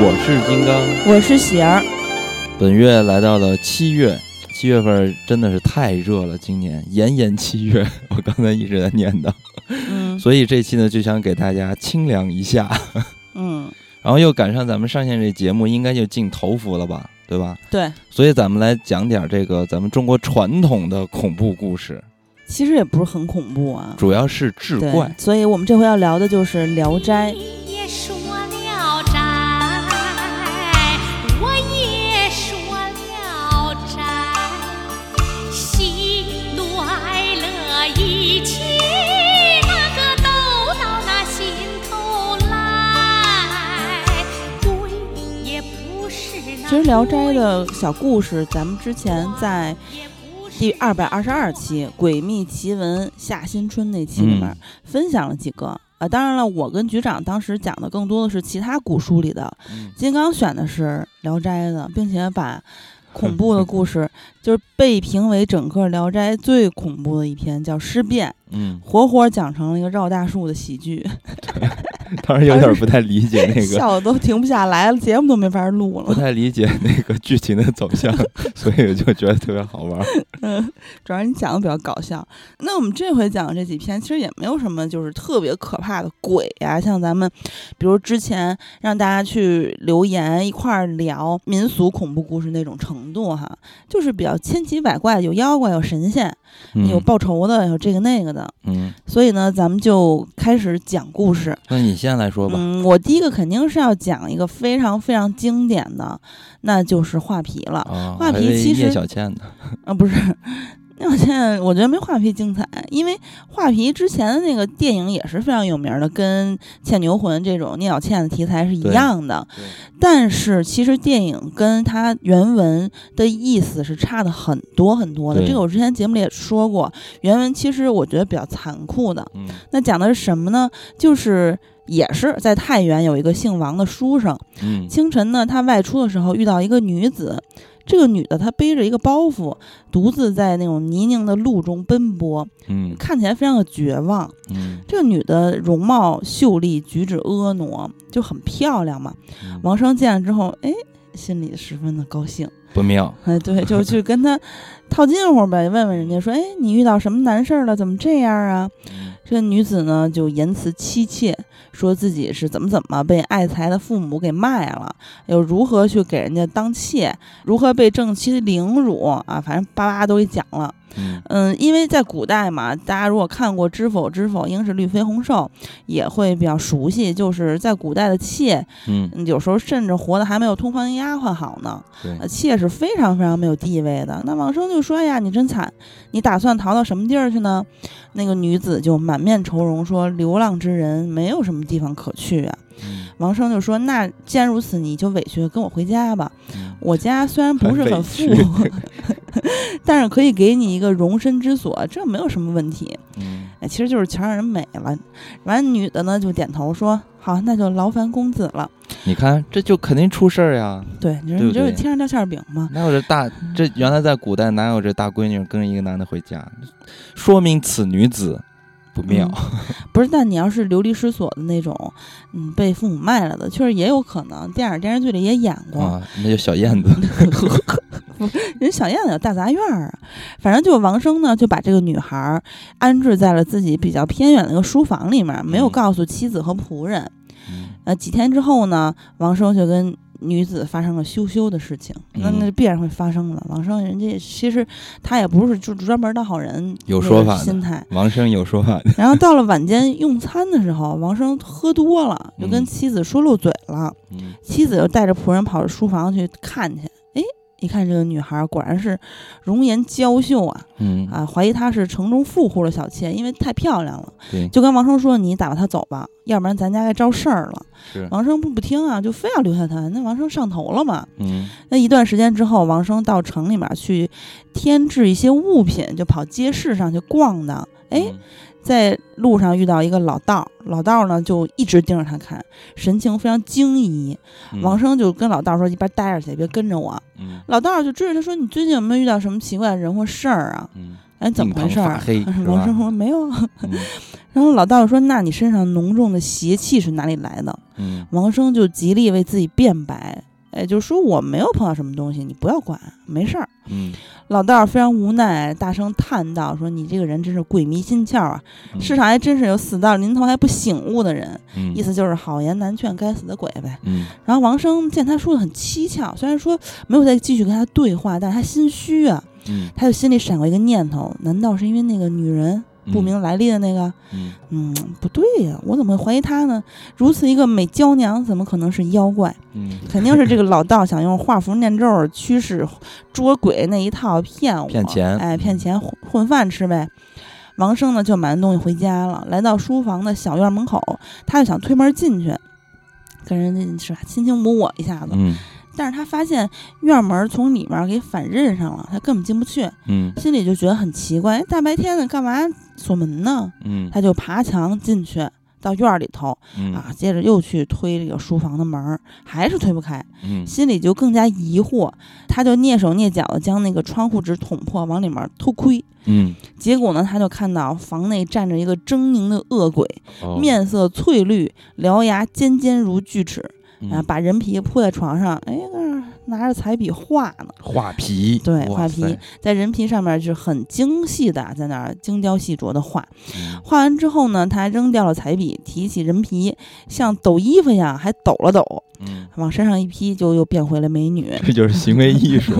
我是金刚，我是喜儿。本月来到了七月，七月份真的是太热了，今年炎炎七月，我刚才一直在念叨，嗯所以这期呢就想给大家清凉一下，嗯，然后又赶上咱们上线这节目，应该就进头伏了吧，对吧？对，所以咱们来讲点这个咱们中国传统的恐怖故事，其实也不是很恐怖啊。主要是志对怪。，所以我们这回要聊的就是《聊斋》。其实《聊斋》的小故事，咱们之前在第二百二十二期《诡秘奇闻夏新春》那期里面嗯。分享了几个。啊，当然了，我跟局长当时讲的更多的是其他古书里的，嗯。金刚选的是《聊斋》的，并且把恐怖的故事，就是被评为整个《聊斋》最恐怖的一篇，叫《尸变》，嗯，活活讲成了一个绕大树的喜剧，当时有点不太理解那个，笑的都停不下来了，节目都没法录了不。太理解那个剧情的走向，所以我就觉得特别好玩。嗯，主要是你讲的比较搞笑。那我们这回讲的这几篇，其实也没有什么就是特别可怕的鬼呀、像咱们，比如之前让大家去留言一块儿聊民俗恐怖故事那种程度哈，就是比较千奇百怪，有妖怪，有神仙，有嗯报仇的，有这个那个的。嗯，所以呢，咱们就开始讲故事。那你先来说吧。嗯，我第一个肯定是要讲一个非常非常经典的，那就是画皮了。啊，画皮其实聂小倩的。啊，不是，那我现在我觉得没画皮精彩，因为画皮之前的那个电影也是非常有名的，跟《倩女幽魂》这种聂小倩的题材是一样的。但是其实电影跟它原文的意思是差的很多很多的。这个我之前节目里也说过，原文其实我觉得比较残酷的。嗯那讲的是什么呢？就是也是在太原有一个姓王的书生，嗯清晨呢，他外出的时候遇到一个女子，这个女的她背着一个包袱，独自在那种泥泞的路中奔波，嗯看起来非常的绝望。嗯这个女的容貌秀丽，举止婀娜，就很漂亮嘛。嗯，王生见了之后，哎，心里十分的高兴，不妙。哎，对，就去跟她套近乎呗，问问人家说，哎，你遇到什么难事儿了？怎么这样啊？这个女子呢，就言辞凄切，说自己是怎么怎么被爱财的父母给卖了，又如何去给人家当妾，如何被正妻凌辱啊，反正叭叭都给讲了。嗯嗯，因为在古代嘛，大家如果看过《知否知否，应是绿肥红瘦》，也会比较熟悉，就是在古代的妾，嗯，嗯有时候甚至活的还没有通房丫鬟好呢。妾是非常非常没有地位的。那王生就说：“哎呀，你真惨，你打算逃到什么地儿去呢？”那个女子就满面愁容说：“流浪之人没有什么地方可去啊。”嗯王生就说：“那既然如此，你就委屈跟我回家吧。嗯我家虽然不是很富屈，但是可以给你一个容身之所，这没有什么问题。嗯哎，其实就是全让人美了。完，女的呢就点头说：‘好，那就劳烦公子了。你看这就肯定出事儿呀。’对，你说你这是天上掉馅儿饼吗？哪有这大这原来在古代哪有这大闺女跟一个男的回家？说明此女子不妙。不是，但你要是流离失所的那种，嗯，被父母卖了的，确实也有可能。电影电视剧里也演过，啊，那就小燕子。人小燕子有大杂院儿啊。反正就王生呢，就把这个女孩儿安置在了自己比较偏远的一个书房里面，没有嗯告诉妻子和仆人。嗯呃，几天之后呢，王生就跟女子发生了羞羞的事情，那那嗯必然会发生的。王生人家其实他也不是就专门当好人，有说法心态。王生有说法。然后到了晚间用餐的时候，王生喝多了，就跟嗯妻子说漏嘴了。嗯妻子就带着仆人跑到书房去看去，哎，一看这个女孩果然是容颜娇秀啊嗯啊，怀疑她是城中富户的小妾，因为太漂亮了，对，就跟王生说：“你打发她走吧，要不然咱家该招事儿了。是”王生不不听啊，就非要留下她。那王生上头了嘛？嗯那一段时间之后，王生到城里面去添置一些物品，就跑街市上去逛荡。哎，嗯在路上遇到一个老道儿，老道儿呢就一直盯着他看，神情非常惊疑。嗯。王生就跟老道说：“一边待着去，别跟着我。嗯”老道儿就追着他说：“你最近有没有遇到什么奇怪的人或事儿啊？嗯？”哎，怎么回事 王生说没有 然后老道说：“那你身上浓重的邪气是哪里来的？”嗯。王生就极力为自己辩白，哎，就是说我没有碰到什么东西，你不要管，没事儿。嗯，老道士非常无奈，大声叹道：“说你这个人真是鬼迷心窍啊！嗯世上还真是有死到临头还不醒悟的人。嗯意思就是好言难劝，该死的鬼呗。嗯然后王生见他说的很蹊跷，虽然说没有再继续跟他对话，但是他心虚啊，嗯他就心里闪过一个念头：难道是因为那个女人不明来历的那个？嗯嗯，不对呀，我怎么会怀疑他呢？如此一个美娇娘，怎么可能是妖怪？嗯肯定是这个老道想用画符念咒驱使捉鬼那一套骗我，骗钱哎，骗钱混混饭吃呗。王生呢就买完东西回家了，来到书房的小院门口，他就想推门进去，跟人家是吧卿卿我我一下子，嗯但是他发现院门从里面给反认上了，他根本进不去，嗯心里就觉得很奇怪，哎大白天的干嘛锁门呢？嗯他就爬墙进去。到院儿里头嗯啊，接着又去推这个书房的门儿，还是推不开。嗯心里就更加疑惑，他就蹑手蹑脚的将那个窗户纸捅破，往里面偷窥。嗯，结果呢，他就看到房内站着一个狰狞的恶鬼，哦面色翠绿，獠牙尖尖如锯齿，嗯。啊，把人皮铺在床上，哎，那儿拿着彩笔画呢，画皮，对，画皮在人皮上面是很精细的，在那儿精雕细琢的画。嗯。画完之后呢，他还扔掉了彩笔，提起人皮，像抖衣服一样还抖了抖，嗯，往身上一披，就又变回了美女。这就是行为艺术，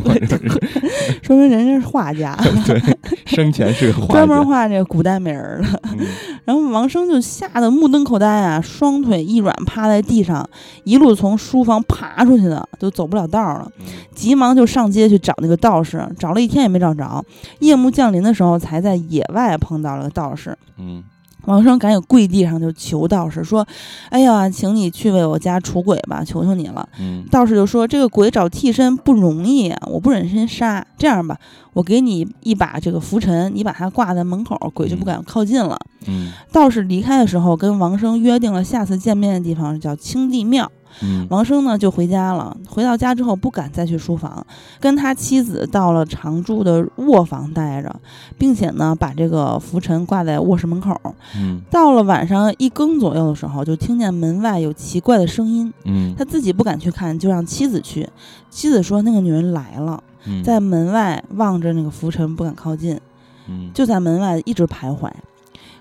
说明人家是画家，对，生前是个画专门，画这个古代美人儿的。嗯 然后王生就吓得目瞪口呆啊，双腿一软趴在地上，一路从书房爬出去的，都走不了道儿了。嗯急忙就上街去找那个道士，找了一天也没找着。夜幕降临的时候，才在野外碰到了个道士。嗯王生赶紧跪地上就求道士说：“哎呀，请你去为我家除鬼吧，求求你了。”嗯道士就说：“这个鬼找替身不容易啊，我不忍心杀。这样吧，我给你一把这个拂尘，你把它挂在门口，鬼就不敢靠近了。嗯道士离开的时候，跟王生约定了下次见面的地方叫青帝庙。嗯王生呢就回家了。回到家之后，不敢再去书房，跟他妻子到了常住的卧房待着，并且呢把这个拂尘挂在卧室门口。嗯到了晚上一更左右的时候，就听见门外有奇怪的声音。嗯他自己不敢去看，就让妻子去。妻子说那个女人来了，嗯，在门外望着那个浮尘，不敢靠近，嗯就在门外一直徘徊。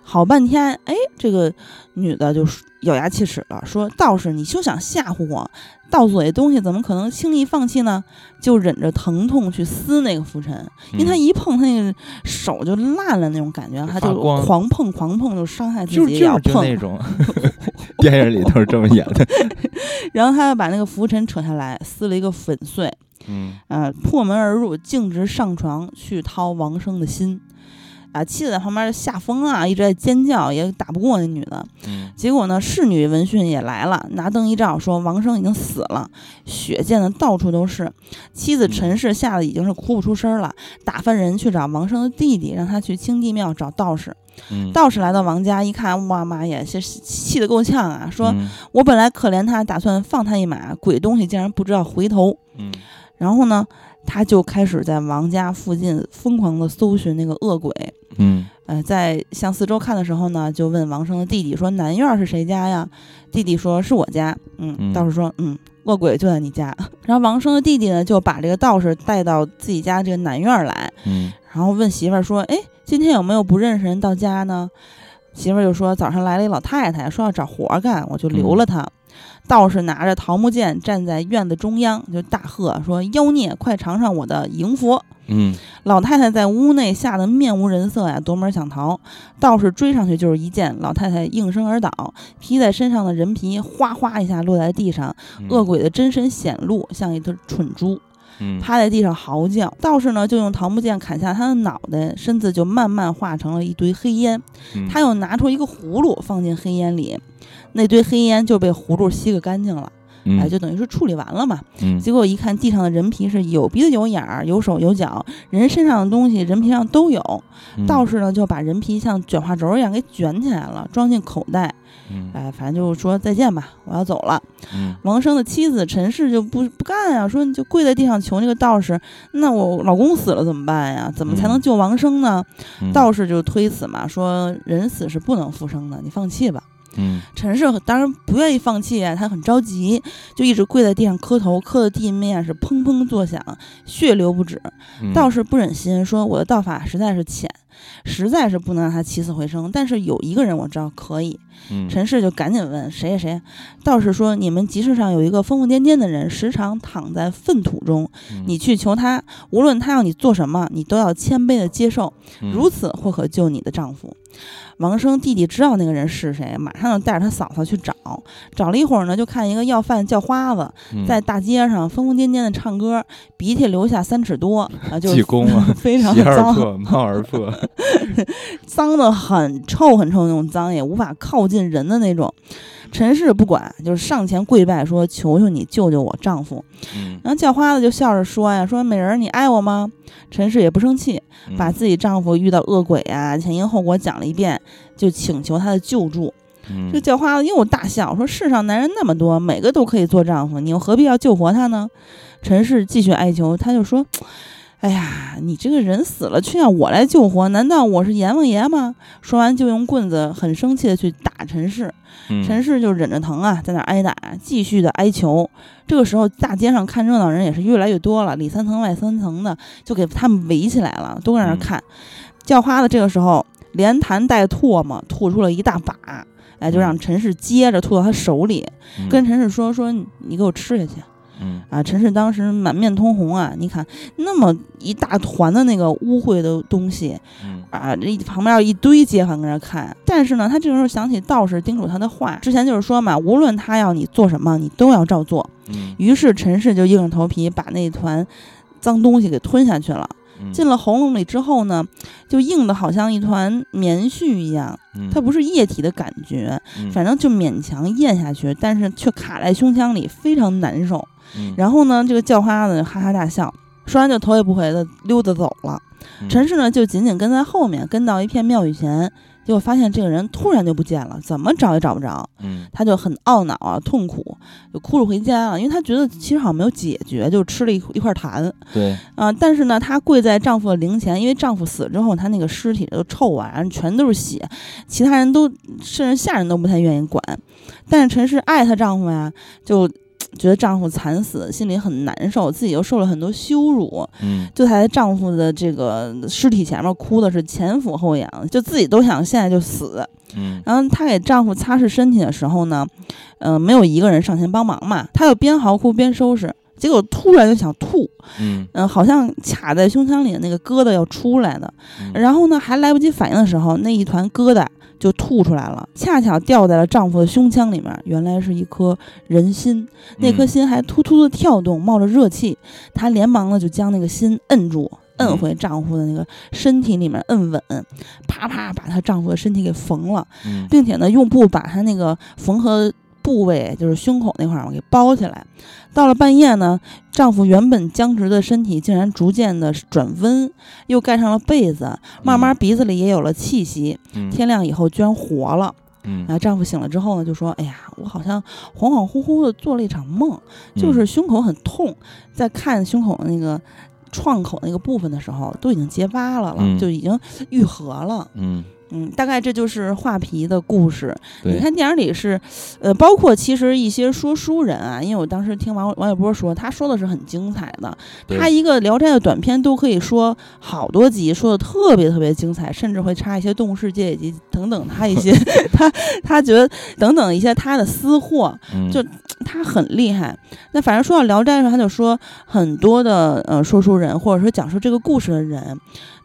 好半天，哎，这个女的就说咬牙切齿了，说：“道士，你休想吓唬我！盗走的东西怎么可能轻易放弃呢？”就忍着疼痛去撕那个浮尘，因为他嗯一碰，他那个手就烂了那种感觉，他就狂碰狂碰，就伤害自就己，也要碰。那种 电影里都是这么演的，然后他又把那个浮尘扯下来，撕了一个粉碎。嗯呃，破门而入，径直上床去掏王生的心。啊，妻子在旁边吓疯啊，一直在尖叫，也打不过那女的。嗯结果呢，侍女闻讯也来了，拿灯一照，说王生已经死了，血溅的到处都是。妻子陈氏吓得已经是哭不出声了，打发人去找王生的弟弟，让他去清帝庙找道士。嗯，道士来到王家一看，哇妈呀，这气得够呛啊，说、嗯我本来可怜他，打算放他一马，鬼东西竟然不知道回头。嗯然后呢，他就开始在王家附近疯狂的搜寻那个恶鬼。嗯呃，在向四周看的时候呢，就问王生的弟弟说：“南院是谁家呀？”弟弟说：“是我家。”嗯，嗯道士说：“嗯，恶鬼就在你家。” 然后王生的弟弟呢，就把这个道士带到自己家这个南院来，嗯然后问媳妇儿说：“哎，今天有没有不认识人到家呢？”媳妇儿就说：“早上来了一老太太，说要找活儿干，我就留了她。道士拿着桃木剑站在院子中央，就大喝说：“妖孽，快尝尝我的迎佛！”嗯老太太在屋内吓得面无人色呀，夺门想逃。道士追上去就是一剑，老太太应声而倒，披在身上的人皮哗哗一下落在地上，嗯恶鬼的真身显露，像一头蠢猪，嗯趴在地上嚎叫。道士呢就用桃木剑砍下他的脑袋，身子就慢慢化成了一堆黑烟。嗯他又拿出一个葫芦放进黑烟里，那堆黑烟就被葫芦吸个干净了。嗯哎，就等于是处理完了嘛。嗯结果一看地上的人皮是有鼻子有眼儿，有手有脚，人身上的东西人皮上都有。嗯道士呢就把人皮像卷画轴一样给卷起来了，装进口袋。嗯哎，反正就是说再见吧，我要走了。嗯王生的妻子陈氏就不不干呀，说你就跪在地上求那个道士，那我老公死了怎么办呀？怎么才能嗯救王生呢？嗯道士就推辞嘛，说人死是不能复生的，你放弃吧。嗯陈氏当然不愿意放弃啊，他很着急，就一直跪在地上磕头，磕的地面是砰砰作响，血流不止。嗯道士不忍心说，我的道法实在是浅，实在是不能让他起死回生。但是有一个人我知道可以。嗯陈氏就赶紧问谁呀谁呀？道士说，你们集市上有一个疯疯癫癫的人，时常躺在粪土中，嗯你去求他，无论他要你做什么，你都要谦卑的接受，嗯如此或可救你的丈夫。王生弟弟知道那个人是谁，马上就带着他嫂嫂去找。找了一会儿呢，就看一个要饭叫花子嗯在大街上疯疯癫癫的唱歌，鼻涕流下三尺多啊，就济公啊 非常脏，破貌而破，脏的很臭很臭那种脏，也无法靠近人的那种。陈氏不管，就是上前跪拜说：“求求你救救我丈夫。嗯”然后叫花子就笑着说呀：“说美人儿，你爱我吗？”陈氏也不生气，嗯把自己丈夫遇到恶鬼啊前因后果讲了一遍，就请求他的救助。嗯这叫花子又大笑说：“世上男人那么多，每个都可以做丈夫，你又何必要救活他呢？”陈氏继续哀求，他就说：“哎呀，你这个人死了，却要我来救活，难道我是阎王爷吗？”说完就用棍子很生气的去打陈氏。嗯陈氏就忍着疼啊，在那儿挨打，继续的哀求。这个时候，大街上看热闹人也是越来越多了，里三层外三层的，就给他们围起来了，都在那看。叫花子这个时候连弹带唾沫，吐出了一大把，哎，就让陈氏接着吐到他手里，嗯跟陈氏说：“说你你给我吃下去。”嗯啊，陈氏当时满面通红啊！你看那么一大团的那个污秽的东西嗯啊，这旁边有一堆街坊跟那看。但是呢，他这个时候想起道士叮嘱他的话，之前就是说嘛，无论他要你做什么，你都要照做。嗯于是陈氏就硬着头皮把那团脏东西给吞下去了。嗯进了喉咙里之后呢，就硬的好像一团棉絮一样，嗯它不是液体的感觉，嗯反正就勉强咽下去，但是却卡在胸腔里，非常难受。嗯然后呢，这个叫花子哈哈大笑，说完就头也不回的溜达走了。嗯陈氏呢就紧紧跟在后面，跟到一片庙宇前，结果发现这个人突然就不见了，怎么找也找不着。嗯他就很懊恼啊，痛苦，就哭着回家了，因为他觉得其实好像没有解决，就吃了一一块痰对啊、但是呢，她跪在丈夫的灵前，因为丈夫死之后，她那个尸体都臭啊，然后全都是血，其他人都甚至下人都不太愿意管。但是陈氏爱她丈夫呀，就觉得丈夫惨死，心里很难受，自己又受了很多羞辱，嗯。就在丈夫的这个尸体前面哭的是前俯后仰，就自己都想现在就死。嗯。然后她给丈夫擦拭身体的时候呢，呃，没有一个人上前帮忙嘛，她就边嚎哭边收拾，结果突然就想吐，嗯。嗯、好像卡在胸腔里的那个疙瘩要出来的，嗯。然后呢还来不及反应的时候，那一团疙瘩就吐出来了，恰巧掉在了丈夫的胸腔里面，原来是一颗人心，那颗嗯。心还突突的跳动，冒着热气，她连忙呢就将那个心摁住。摁嗯。回丈夫的那个身体里面，摁稳，啪啪把她丈夫的身体给缝了，嗯。并且呢，用布把她那个缝合部位，就是胸口那块儿我，给包起来。到了半夜呢，丈夫原本僵直的身体竟然逐渐的转温，又盖上了被子，慢慢鼻子里也有了气息。嗯天亮以后，居然活了。嗯啊，丈夫醒了之后呢，就说：“哎呀，我好像恍恍惚惚的做了一场梦，嗯就是胸口很痛，在看胸口那个创口那个部分的时候，都已经结疤了了，嗯就已经愈合了。嗯嗯，大概这就是画皮的故事。你看电影里是，呃，包括其实一些说书人啊，因为我当时听王王小波说，他说的是很精彩的，他一个《聊斋》的短片都可以说好多集，说的特别特别精彩，甚至会插一些《动物世界》以及等等他一些 他他觉得等等一些他的私货，嗯就他很厉害。那反正说到《聊斋》的时候，他就说很多的呃说书人或者说讲述这个故事的人，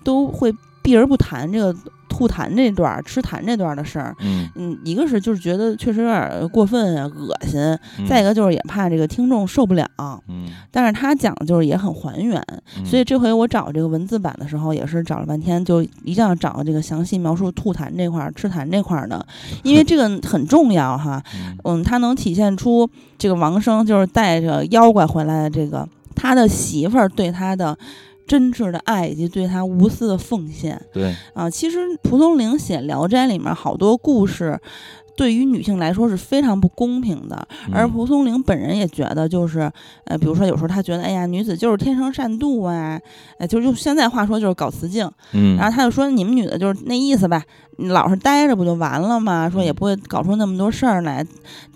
都会避而不谈这个吐痰这段儿、吃痰这段儿的事儿。嗯，嗯，一个是就是觉得确实有点儿过分啊、恶心，嗯再一个就是也怕这个听众受不了。嗯，但是他讲的就是也很还原，嗯所以这回我找这个文字版的时候，也是找了半天，就一定要找这个详细描述吐痰这块儿、吃痰这块儿的，因为这个很重要哈。嗯嗯，它能体现出这个王生就是带着妖怪回来的这个他的媳妇儿对他的真挚的爱以及对他无私的奉献对，啊。其实蒲松龄写《聊斋》里面好多故事。对于女性来说是非常不公平的，而嗯蒲松龄本人也觉得，就是，呃，比如说有时候他觉得，哎呀，女子就是天生善妒啊，呃，就是用现在话说就是搞雌竞，嗯，然后他就说你们女的就是那意思吧，你老是待着不就完了吗？说也不会搞出那么多事儿来，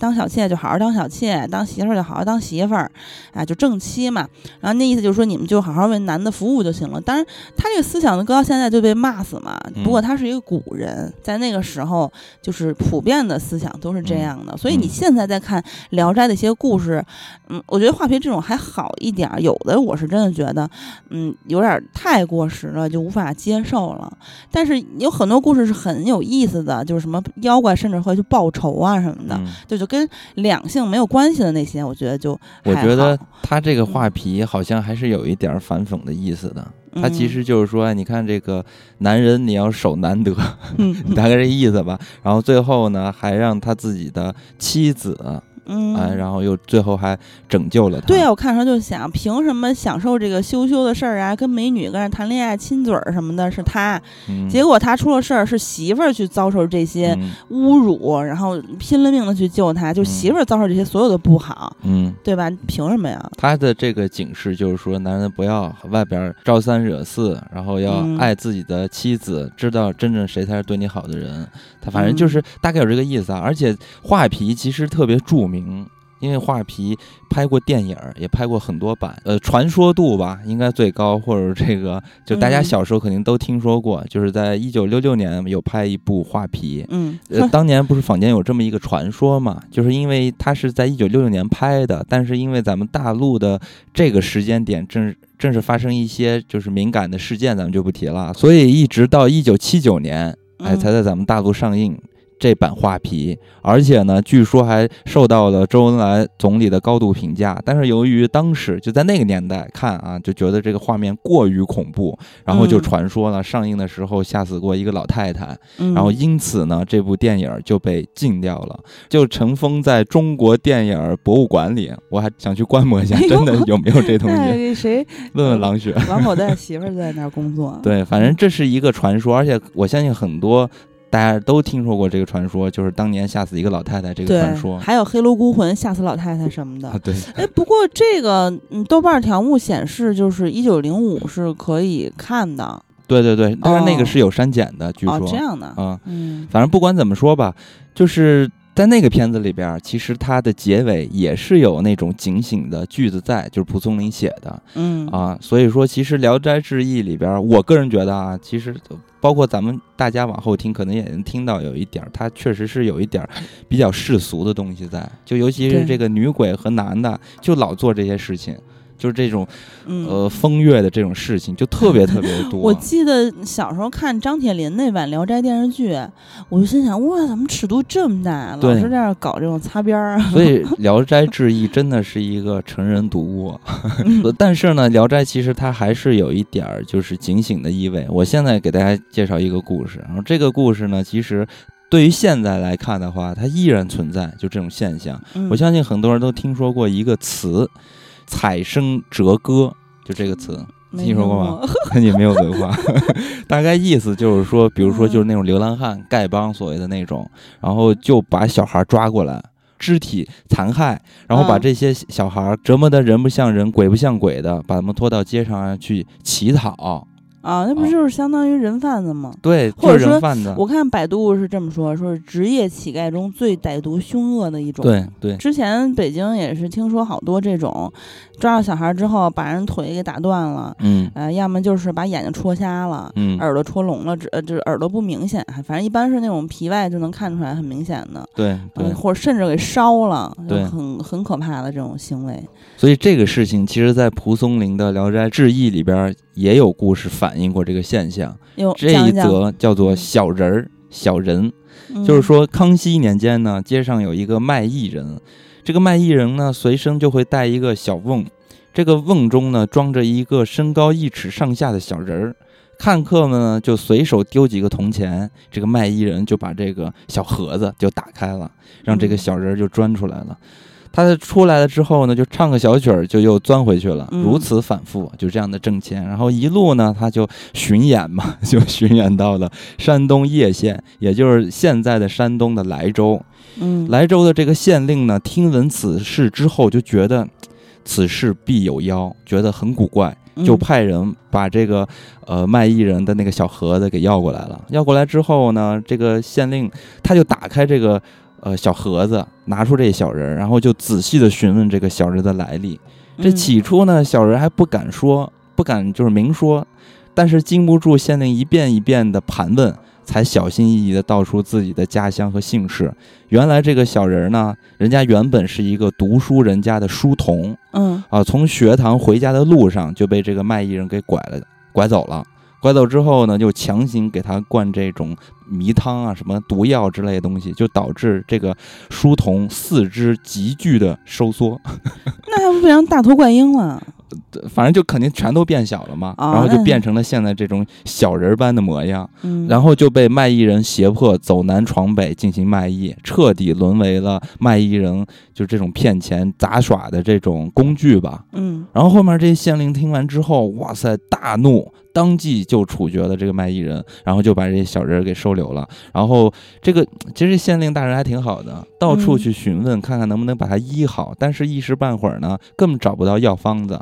当小妾就好好当小妾，当媳妇儿就好好当媳妇儿，啊，就正妻嘛。然后那意思就是说你们就好好为男的服务就行了。当然，他这个思想呢，搁到现在就被骂死嘛。不过他是一个古人，在那个时候就是普遍的思想都是这样的。所以你嗯现在在看《聊斋》的一些故事，嗯，我觉得画皮这种还好一点儿，有的我是真的觉得，嗯，有点儿太过时了，就无法接受了。但是有很多故事是很有意思的，就是什么妖怪甚至会去报仇啊什么的，嗯就就跟两性没有关系的那些，我觉得就我觉得他这个画皮好像还是有一点儿反讽的意思的。他其嗯实就是说，你看这个男人，你要守难得，嗯 大概这意思吧。然后最后呢，还让他自己的妻子，嗯，哎，然后又最后还拯救了他。对啊，我看的时候就想，凭什么享受这个羞羞的事儿啊，跟美女跟人谈恋爱、亲嘴儿什么的，是他，嗯，结果他出了事儿，是媳妇儿去遭受这些嗯侮辱，然后拼了命的去救他，就媳妇儿遭受这些所有的不好，嗯，对吧？凭什么呀？他的这个警示就是说，男人不要外边招三惹四，然后要嗯爱自己的妻子，知道真正谁才是对你好的人。他反正嗯就是大概有这个意思啊。而且画皮其实特别著名。因为画皮拍过电影，也拍过很多版，呃，传说度吧应该最高，或者这个就大家嗯。小时候肯定都听说过，就是在一九六六年有拍一部画皮，嗯，呃，当年不是坊间有这么一个传说嘛，就是因为它是在一九六六年拍的，但是因为咱们大陆的这个时间点正正是发生一些就是敏感的事件，咱们就不提了，所以一直到一九七九年，哎，嗯。才在咱们大陆上映。这版画皮，而且呢，据说还受到了周恩来总理的高度评价。但是由于当时就在那个年代看啊，就觉得这个画面过于恐怖，然后就嗯传说了上映的时候吓死过一个老太太。嗯然后因此呢，这部电影就被禁掉了，就尘封在中国电影博物馆里。我还想去观摩一下，真的有没有这东那西？个 谁，问问郎雪。王口袋媳妇儿在那儿工作。对，反正这是一个传说，而且我相信很多大家都听说过这个传说，就是当年吓死一个老太太这个传说。还有黑楼孤魂吓死老太太什么的。啊，。对，哎，不过这个嗯，豆瓣条目显示就是一九零五是可以看的。对对对，但是那哦。个是有删减的，据哦，说。这样的，啊，嗯。反正不管怎么说吧，就是在那个片子里边儿，其实它的结尾也是有那种警醒的句子在，就是蒲松龄写的嗯啊。所以说，其实《聊斋志异》里边儿，我个人觉得啊，其实包括咱们大家往后听，可能也能听到有一点儿，它确实是有一点儿比较世俗的东西在，就尤其是这个女鬼和男的，就老做这些事情。就是这种嗯呃风月的这种事情，就特别特别多。我记得小时候看张铁林那版《聊斋》电视剧，我就心想，哇，怎么尺度这么大？老是在那搞这种擦边儿啊。所以《聊斋志异》真的是一个成人读物，但是呢，《聊斋》其实它还是有一点儿就是警醒的意味。我现在给大家介绍一个故事，然后这个故事呢，其实对于现在来看的话，它依然存在，就这种现象。嗯我相信很多人都听说过一个词“采生折歌”，就这个词。听说过吗过？你没有文化，大概意思就是说，比如说嗯就是那种流浪汉、丐帮所谓的那种，然后就把小孩抓过来，肢体残害，然后把嗯这些小孩折磨得人不像人、鬼不像鬼的，把他们拖到街上去乞讨。啊，那不啊就是相当于人贩子吗？对，或者就是人说贩子。我看百度是这么说，说是职业乞丐中最歹毒凶恶的一种。对对，之前北京也是听说好多这种，抓到小孩之后把人腿给打断了，嗯呃，要么就是把眼睛戳瞎了，嗯，耳朵戳聋了，只呃就是耳朵不明显，反正一般是那种皮外就能看出来很明显的，对或者甚至给烧了，很很可怕的这种行为。所以这个事情，其实在蒲松龄的《聊斋志异》里边也有故事反映过这个现象。这一则叫做嗯小人儿、小人，嗯。就是说康熙年间呢，街上有一个卖艺人，这个卖艺人呢随身就会带一个小瓮，这个瓮中呢装着一个身高一尺上下的小人儿。看客们呢就随手丢几个铜钱，这个卖艺人就把这个小盒子就打开了，让这个嗯。小人儿就钻出来了。他出来了之后呢，就唱个小曲儿，就又钻回去了，嗯如此反复，就这样的挣钱。然后一路呢，他就巡演嘛，就巡演到了山东叶县，也就是现在的山东的莱州。嗯莱州的这个县令呢，听闻此事之后，就觉得此事必有妖，觉得很古怪，就嗯派人把这个呃卖艺人的那个小盒子给要过来了。要过来之后呢，这个县令他就打开这个呃小盒子，拿出这小人儿，然后就仔细的询问这个小人的来历。这嗯起初呢，小人还不敢说，不敢就是明说，但是经不住县令一遍一遍的盘问，才小心翼翼的道出自己的家乡和姓氏。原来这个小人呢，人家原本是一个读书人家的书童嗯啊，从学堂回家的路上就被这个卖艺人给拐了，拐走了。拐走之后呢，就强行给他灌这种迷汤啊、什么毒药之类的东西，就导致这个书童四肢急剧的收缩。那还不变成大头怪婴了？反正就肯定全都变小了嘛，啊然后就变成了现在这种小人儿般的模样，嗯，然后就被卖艺人胁迫走南闯北进行卖艺，彻底沦为了卖艺人就这种骗钱杂耍的这种工具吧。嗯然后后面这县令听完之后，哇塞，大怒，当即就处决了这个卖艺人，然后就把这些小人儿给收留了。然后这个其实县令大人还挺好的，到处嗯去询问，看看能不能把他医好，但是一时半会儿呢，根本找不到药方子。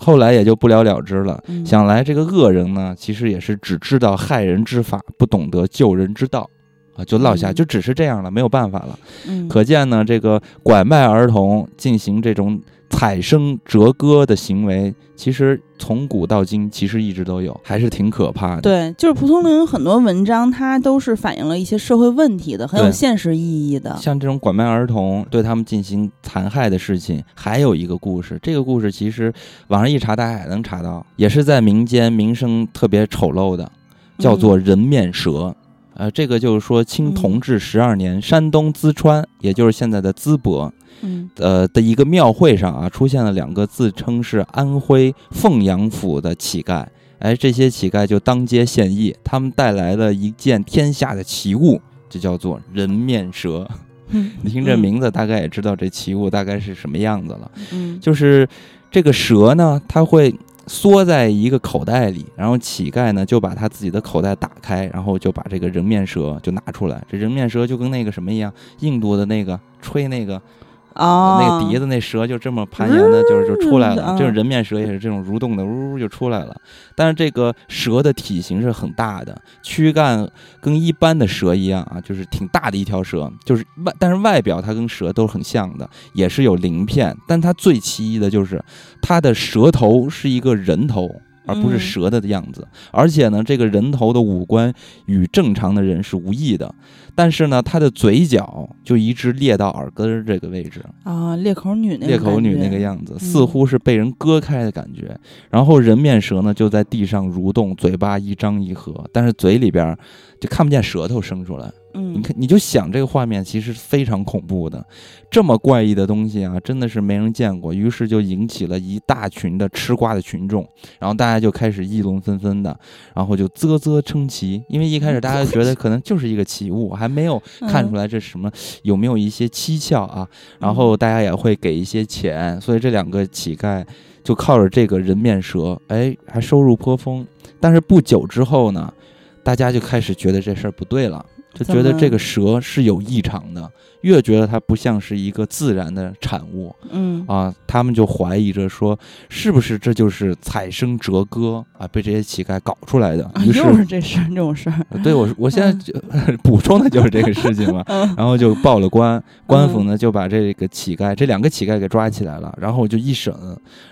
后来也就不了了之了。嗯，想来这个恶人呢，其实也是只知道害人之法，不懂得救人之道，啊，就落下，嗯就只是这样了，没有办法了。嗯可见呢，这个拐卖儿童进行这种采生折割的行为，其实从古到今其实一直都有，还是挺可怕的。对，就是蒲松龄很多文章，它都是反映了一些社会问题的，很有现实意义的。像这种拐卖儿童对他们进行残害的事情，还有一个故事。这个故事其实网上一查，大家也能查到，也是在民间名声特别丑陋的，叫做人面蛇。呃，这个就是说，清同治十二年，山东淄川，也就是现在的淄博，嗯呃的一个庙会上啊，出现了两个自称是安徽凤阳府的乞丐。哎，这些乞丐就当街献艺，他们带来了一件天下的奇物，就叫做人面蛇。嗯 你听这名字，大概也知道这奇物大概是什么样子了。嗯就是这个蛇呢，它会缩在一个口袋里，然后乞丐呢就把他自己的口袋打开，然后就把这个人面蛇就拿出来。这人面蛇就跟那个什么一样，印度的那个吹那个、哦，那个笛子那蛇就这么攀岩的，就是就出来了。嗯这种人面蛇也是这种蠕动的，呜呜就出来了。但是这个蛇的体型是很大的，躯干跟一般的蛇一样啊，就是挺大的一条蛇，就是外，但是外表它跟蛇都是很像的，也是有鳞片。但它最奇异的就是它的蛇头是一个人头。而不是嗯。蛇的样子，而且呢，这个人头的五官与正常的人是无异的，但是呢，他的嘴角就一直裂到耳根儿这个位置，啊，裂口女那个裂口女那个样子，嗯。似乎是被人割开的感觉。然后人面蛇呢就在地上蠕动，嘴巴一张一合，但是嘴里边儿就看不见舌头伸出来。嗯，你看，你就想这个画面，其实非常恐怖的，这么怪异的东西啊，真的是没人见过。于是就引起了一大群的吃瓜的群众，然后大家就开始议论纷纷的，然后就啧啧称奇。因为一开始大家觉得可能就是一个奇物，还没有看出来，这是什么，有没有一些蹊跷啊？然后大家也会给一些钱，所以这两个乞丐就靠着这个人面蛇，哎，还收入颇丰。但是不久之后呢，大家就开始觉得这事儿不对了，就觉得这个蛇是有异常的，越觉得它不像是一个自然的产物。嗯。啊，他们就怀疑着说，是不是这就是采生折歌？啊，被这些乞丐搞出来的？啊于是，又是这事儿这种事儿，对我我现在就 补充的就是这个事情嘛。嗯。然后就报了官，官府呢就把这个乞丐这两个乞丐给抓起来了，然后就一审，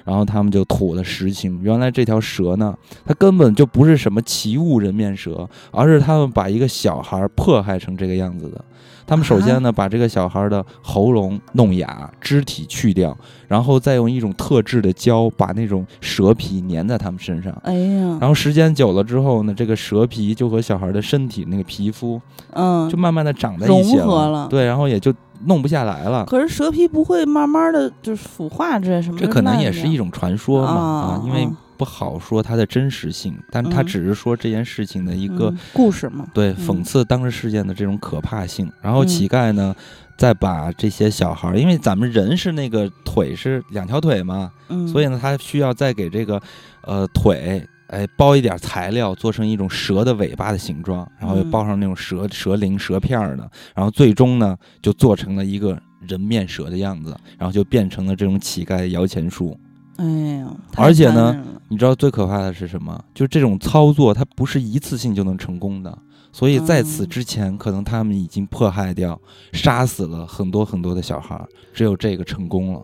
然后他们就吐了实情，原来这条蛇呢，它根本就不是什么奇物人面蛇，而是他们把一个小孩迫害成这个样子的。他们首先呢，把这个小孩的喉咙弄哑，肢体去掉，然后再用一种特制的胶把那种蛇皮粘在他们身上。哎呀，然后时间久了之后呢，这个蛇皮就和小孩的身体那个皮肤嗯就，慢慢的长在一起了对，然后也就弄不下来了。可是蛇皮不会慢慢的就是腐化之类什么？这可能也是一种传说嘛啊啊，因为啊不好说它的真实性，但是它嗯只是说这件事情的一个、嗯故事嘛。对嗯讽刺当时事件的这种可怕性。然后嗯乞丐呢，再把这些小孩儿，因为咱们人是那个腿是两条腿嘛，嗯，所以呢，他需要再给这个呃腿。哎，包一点材料，做成一种蛇的尾巴的形状，然后又嗯包上那种蛇蛇鳞、蛇片儿的，然后最终呢，就做成了一个人面蛇的样子，然后就变成了这种乞丐的摇钱树。哎呀，而且呢你知道最可怕的是什么？就是这种操作，它不是一次性就能成功的。所以在此嗯之前，可能他们已经迫害掉、杀死了很多很多的小孩儿，只有这个成功了。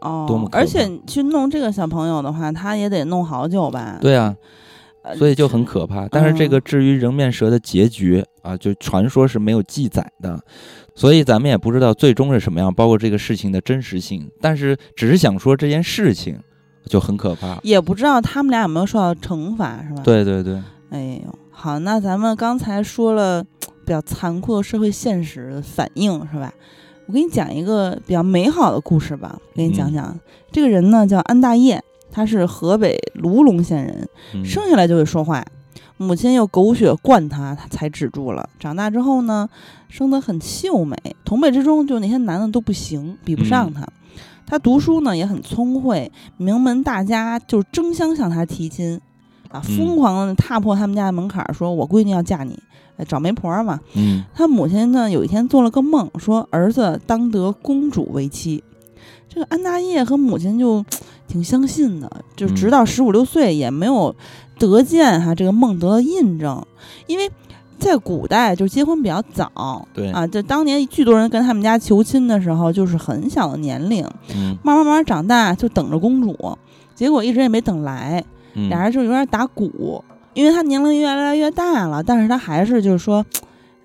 哦，多么而且去弄这个小朋友的话，他也得弄好久吧？对啊，呃，所以就很可怕。但是这个嗯至于人面蛇的结局啊，就传说是没有记载的，所以咱们也不知道最终是什么样，包括这个事情的真实性。但是只是想说这件事情就很可怕。也不知道他们俩有没有受到惩罚，是吧？。对对对，哎呦，好，那咱们刚才说了比较残酷的社会现实的反应，是吧？我给你讲一个比较美好的故事吧，给你讲嗯讲。这个人呢叫安大业，他是河北卢龙县人，嗯生下来就会说话，母亲又狗血灌他，他才止住了。长大之后呢，生得很秀美，同辈之中就那些男的都不行，比不上嗯他。他读书呢也很聪慧，名门大家就争相向他提亲，啊，嗯疯狂的踏破他们家的门槛儿，说我闺女要嫁你，哎找媒婆儿嘛。嗯他母亲呢有一天做了个梦，说儿子当得公主为妻。这个安大业和母亲就挺相信的，就嗯。直到十五六岁也没有得见哈这个梦得到印证，因为在古代就结婚比较早对啊，就当年巨多人跟他们家求亲的时候，就是很小的年龄，嗯慢慢慢慢长大就等着公主，结果一直也没等来，嗯，俩人就有点打鼓，因为他年龄越来越大了，但是他还是就是说，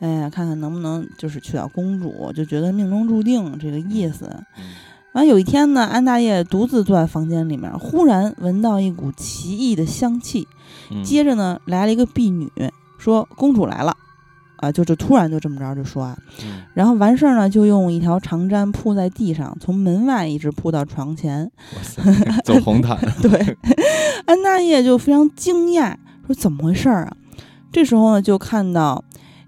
哎呀，看看能不能就是娶到公主，就觉得命中注定这个意思。嗯完有一天呢，安大业独自坐在房间里面，忽然闻到一股奇异的香气，嗯。接着呢来了一个婢女，说公主来了，啊，就就突然就这么着就说啊，嗯。然后完事儿呢就用一条长毡铺在地上，从门外一直铺到床前，哇塞，走红毯，对，安大业就非常惊讶，说怎么回事儿啊？这时候呢，就看到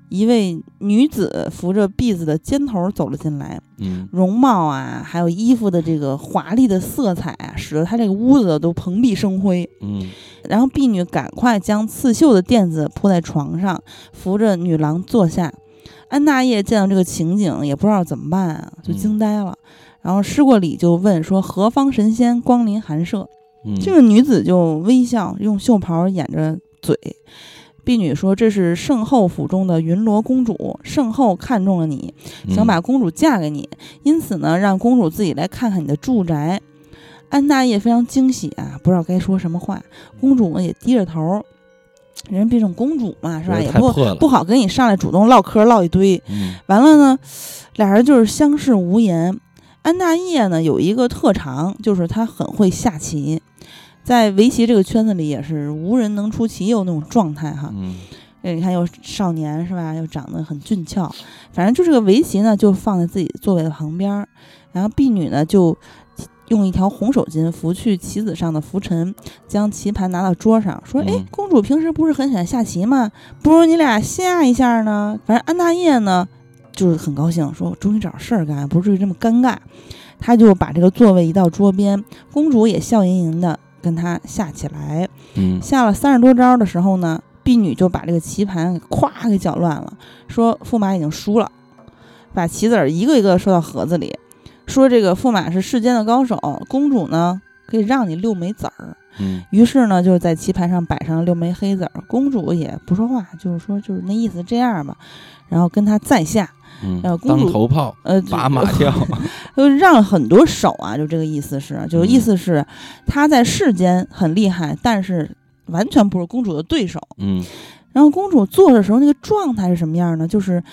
一位女子扶着婢子的肩头走了进来，嗯容貌啊，还有衣服的这个华丽的色彩啊，使得她这个屋子都蓬荜生辉。嗯然后婢女赶快将刺绣的垫子铺在床上，扶着女郎坐下。安大业见到这个情景，也不知道怎么办啊，就惊呆了。然后施过礼就问说：“何方神仙光临寒舍？”嗯，这个女子就微笑，用袖袍掩着嘴。婢女说：“这是圣后府中的云罗公主，圣后看中了你，想嗯把公主嫁给你，因此呢，让公主自己来看看你的住宅。”安大业非常惊喜啊，不知道该说什么话。公主呢也低着头，人毕竟公主嘛，是吧？也不不好跟你上来主动唠嗑唠一堆。嗯完了呢，俩人就是相视无言。安大业呢有一个特长，就是他很会下棋，在围棋这个圈子里也是无人能出其右那种状态哈。嗯这你看又少年是吧，又长得很俊俏，反正就这个围棋呢就放在自己座位的旁边儿，然后婢女呢就用一条红手巾拂去棋子上的浮尘，将棋盘拿到桌上，说：“哎嗯，公主平时不是很喜欢下棋吗？不如你俩下一下呢？”反正安大业呢就是很高兴，说：“我终于找事儿干，不至于这么尴尬。”他就把这个座位移到桌边，公主也笑盈盈的跟他下起来。嗯下了三十多招的时候呢，婢女就把这个棋盘给咵给搅乱了，说驸马已经输了，把棋子儿一个一个收到盒子里，说这个驸马是世间的高手，公主呢可以让你六枚子儿。嗯于是呢，就在棋盘上摆上了六枚黑子儿，公主也不说话，就是说就是那意思这样吧，然后跟他再下，嗯呃，公主当头炮，呃，拔马 跳，就让很多手啊，就这个意思是，就意嗯思是他在世间很厉害，但是完全不是公主的对手。嗯然后公主坐的时候那个状态是什么样呢？就是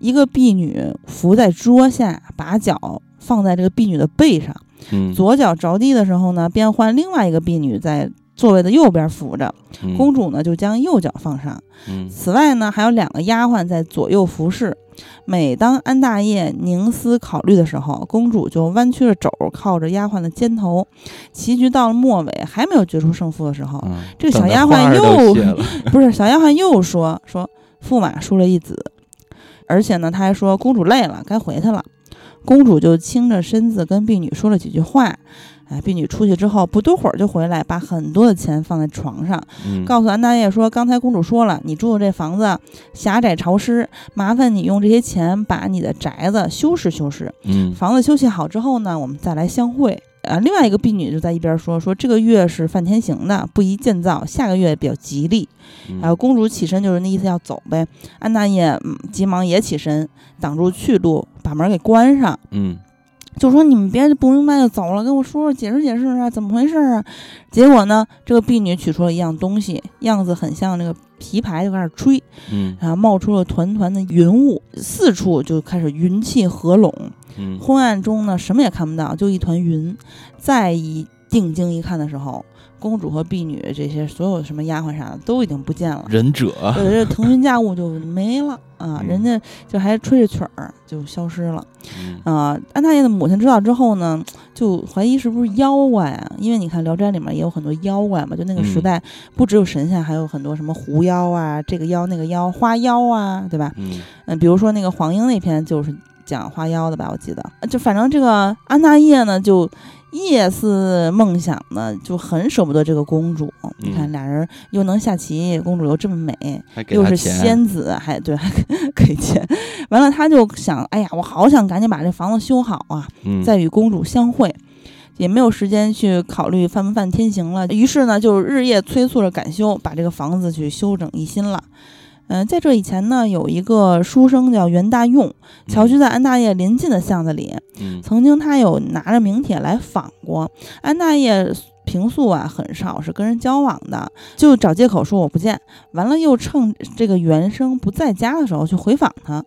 一个婢女伏在桌下，把脚放在这个婢女的背上，嗯，左脚着地的时候呢，变换另外一个婢女在座位的右边扶着，嗯公主呢就将右脚放上。嗯此外呢，还有两个丫鬟在左右服侍。每当安大业凝思考虑的时候，公主就弯曲着肘，靠着丫鬟的肩头。棋局到了末尾，还没有决出胜负的时候，嗯这个小丫鬟又 不是小丫鬟又说说驸马输了一子，而且呢，他还说公主累了，该回去了。公主就倾着身子跟婢女说了几句话。哎，婢女出去之后不多会儿就回来，把很多的钱放在床上，嗯告诉安大爷说：“刚才公主说了，你住的这房子狭窄潮湿，麻烦你用这些钱把你的宅子修饰修饰。嗯房子修葺好之后呢，我们再来相会。”啊，另外一个婢女就在一边说：“说这个月是犯天刑的，不宜建造，下个月比较吉利。”嗯还有公主起身就是那意思要走呗。安大爷嗯急忙也起身挡住去路，把门给关上，嗯就说你们别不明白就走了，跟我说说解释解释啊，怎么回事啊？结果呢，这个婢女取出了一样东西，样子很像那个皮牌，就开始吹，嗯然后冒出了团团的云雾，四处就开始云气合拢。嗯昏暗中呢，什么也看不到，就一团云。再一定睛一看的时候，公主和婢女这些所有什么丫鬟啥的都已经不见了。忍者对，这腾云驾雾就没了啊！嗯人家就还吹着曲儿就消失了嗯啊！安大爷的母亲知道之后呢，就怀疑是不是妖怪啊？因为你看《聊斋》里面也有很多妖怪嘛，就那个时嗯代不只有神仙，还有很多什么狐妖啊，这个妖那个妖，花妖啊，对吧？嗯嗯，比如说那个黄英那篇就是讲花妖的吧，我记得。就反正这个安大业呢，就夜思梦想呢，就很舍不得这个公主。你看嗯俩人又能下棋，公主又这么美，又是仙子，还对 还给钱。完了，他就想，哎呀，我好想赶紧把这房子修好啊，嗯再与公主相会。也没有时间去考虑犯不犯天刑了，于是呢，就日夜催促着赶修，把这个房子去修整一新了。嗯、在这以前呢，有一个书生叫袁大用，侨居在安大爷临近的巷子里。嗯曾经他有拿着名帖来访过安大爷。平素啊，很少是跟人交往的，就找借口说我不见。完了，又趁这个原生不在家的时候去回访他。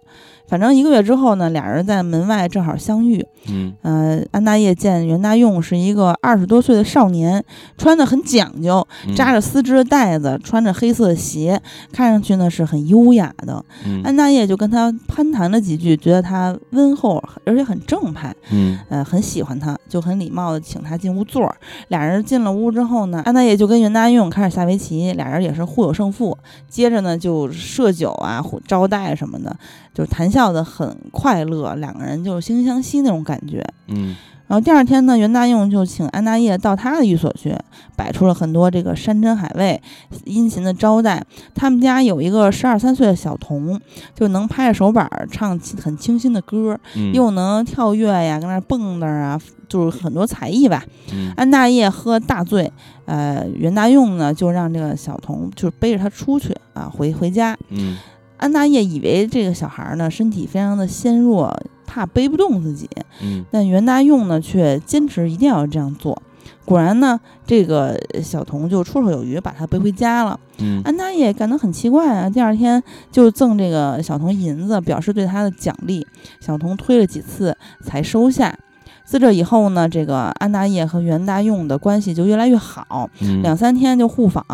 反正一个月之后呢，俩人在门外正好相遇。嗯呃，安大业见袁大用是一个二十多岁的少年，穿的很讲究，嗯扎着丝织的带子，穿着黑色的鞋，看上去呢是很优雅的。嗯安大业就跟他攀谈了几句，觉得他温厚而且很正派，嗯呃，很喜欢他，就很礼貌的请他进屋坐。俩人进了屋之后呢，安大业就跟袁大用开始下围棋，俩人也是互有胜负。接着呢就设酒啊、互招待什么的，就是谈笑的很快乐，两个人就是惺惺相惜那种感觉。嗯然后第二天呢，袁大用就请安大业到他的寓所去，摆出了很多这个山珍海味，殷勤的招待。他们家有一个十二三岁的小童，就能拍着手板儿唱很清新的歌，嗯又能跳跃呀，跟那蹦跶啊，就是很多才艺吧。嗯安大业喝大醉，呃，袁大用呢就让这个小童就是背着他出去啊，回回家。嗯安大业以为这个小孩儿呢身体非常的纤弱，怕背不动自己，嗯但袁大用呢却坚持一定要这样做。果然呢，这个小童就绰绰有余，把他背回家了。嗯安大业感到很奇怪啊，第二天就赠这个小童银子，表示对他的奖励。小童推了几次才收下。自这以后呢，这个安大业和袁大用的关系就越来越好，嗯两三天就互访。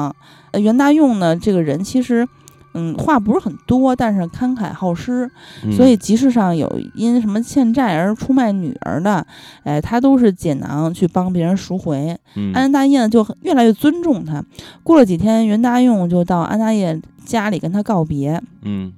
呃，袁大用呢，这个人其实，嗯，话不是很多，但是慷慨好施，嗯所以集市上有因什么欠债而出卖女儿的，哎，他都是解囊去帮别人赎回。嗯安大业呢就越来越尊重他。过了几天，袁大用就到安大业家里跟他告别，嗯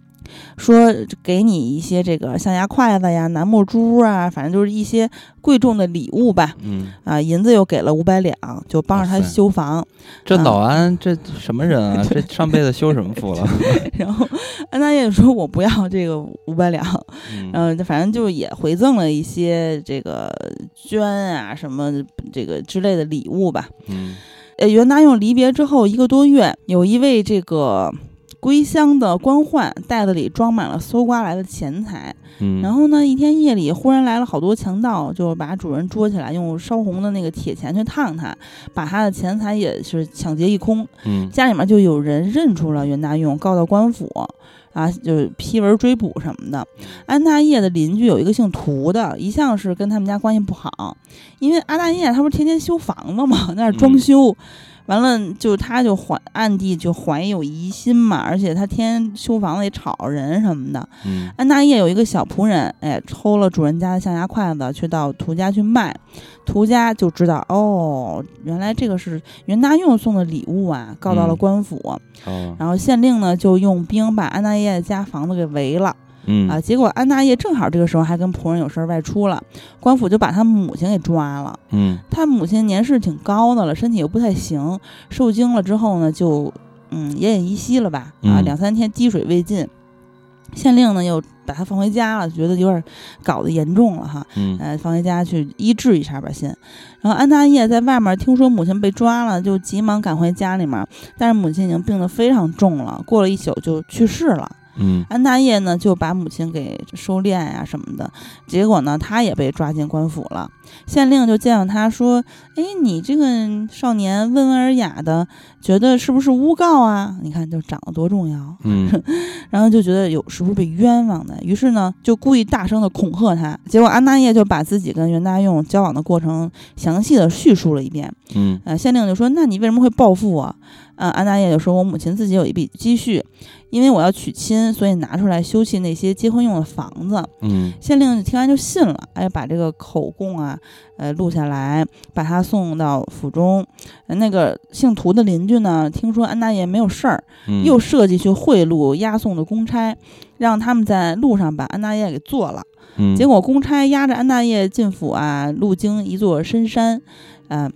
说给你一些这个象牙筷子呀、楠木珠啊，反正就是一些贵重的礼物吧。嗯，啊，银子又给了五百两，就帮着他修房。这嗯老安这什么人啊？这上辈子修什么福了？然后安大业说：“我不要这个五百两。”嗯嗯，反正就也回赠了一些这个绢啊什么这个之类的礼物吧。嗯呃，袁大用离别之后一个多月，有一位这个归乡的官宦，袋子里装满了搜刮来的钱财。嗯，然后呢，一天夜里忽然来了好多强盗，就把主人捉起来，用烧红的那个铁钳去烫他，把他的钱财也是抢劫一空。嗯家里面就有人认出了袁大用，告到官府，啊，就是批文追捕什么的。安大业的邻居有一个姓涂的，一向是跟他们家关系不好，因为安大业他不是天天修房子嘛，在那儿装嗯修。完了，就他就怀暗地就怀有疑心嘛，而且他天天修房子也吵人什么的。嗯。安大业有一个小仆人，哎，偷了主人家的象牙筷子，去到涂家去卖，涂家就知道，哦，原来这个是袁大用送的礼物啊，告到了嗯。官府，哦。然后县令呢就用兵把安大业家房子给围了嗯啊，结果安大业正好这个时候还跟仆人有事儿外出了，官府就把他母亲给抓了。嗯他母亲年事挺高的了，身体又不太行，受惊了之后呢，就嗯奄奄一息了吧？啊，嗯两三天积水未进，县令呢又把他放回家了，觉得有点搞得严重了哈，嗯呃，放回家去医治一下吧先。然后安大业在外面听说母亲被抓了，就急忙赶回家里面，但是母亲已经病得非常重了，过了一宿就去世了。嗯安大业呢就把母亲给收敛呀、什么的，结果呢他也被抓进官府了。县令就见到他说：“哎，你这个少年温文尔雅的，觉得是不是诬告啊？你看就长得多重要。”嗯然后就觉得有是不是被冤枉的，于是呢就故意大声的恐吓他。结果安大业就把自己跟袁大用交往的过程详细的叙述了一遍。嗯呃，县令就说：“那你为什么会报复我？”呃，安大业就说：“我母亲自己有一笔积蓄，因为我要娶亲，所以拿出来修葺那些结婚用的房子。”嗯县令听完就信了，哎，把这个口供啊，呃，录下来，把他送到府中。呃那个姓涂的邻居呢，听说安大业没有事儿，嗯又设计去贿赂押送的公差，让他们在路上把安大业给做了。嗯结果公差押着安大业进府啊，路经一座深山，呃，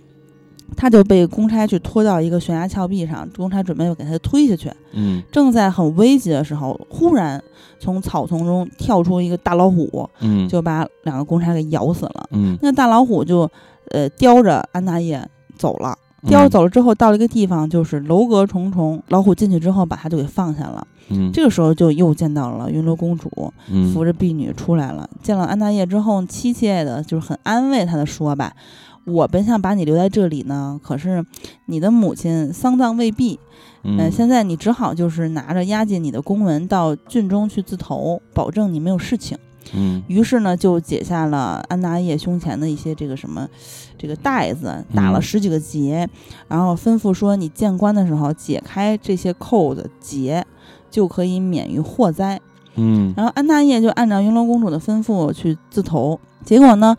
他就被公差去拖到一个悬崖峭壁上，公差准备给他推下去。嗯正在很危急的时候，忽然从草丛中跳出一个大老虎，嗯就把两个公差给咬死了。嗯那大老虎就呃叼着安大业走了。叼着走了之后，到了一个地方，就是楼阁重重。老虎进去之后，把他就给放下了。嗯这个时候就又见到了云罗公主，嗯扶着婢女出来了。见了安大业之后，妻妾的就是很安慰他的说吧：“我本想把你留在这里呢，可是你的母亲丧葬未毕，呃，嗯现在你只好就是拿着押解你的公文到郡中去自投，保证你没有事情。”嗯于是呢，就解下了安大业胸前的一些这个什么，这个带子，打了嗯十几个结，然后吩咐说，你见官的时候解开这些扣子结，就可以免于祸灾。嗯然后安大业就按照云龙公主的吩咐去自投，结果呢，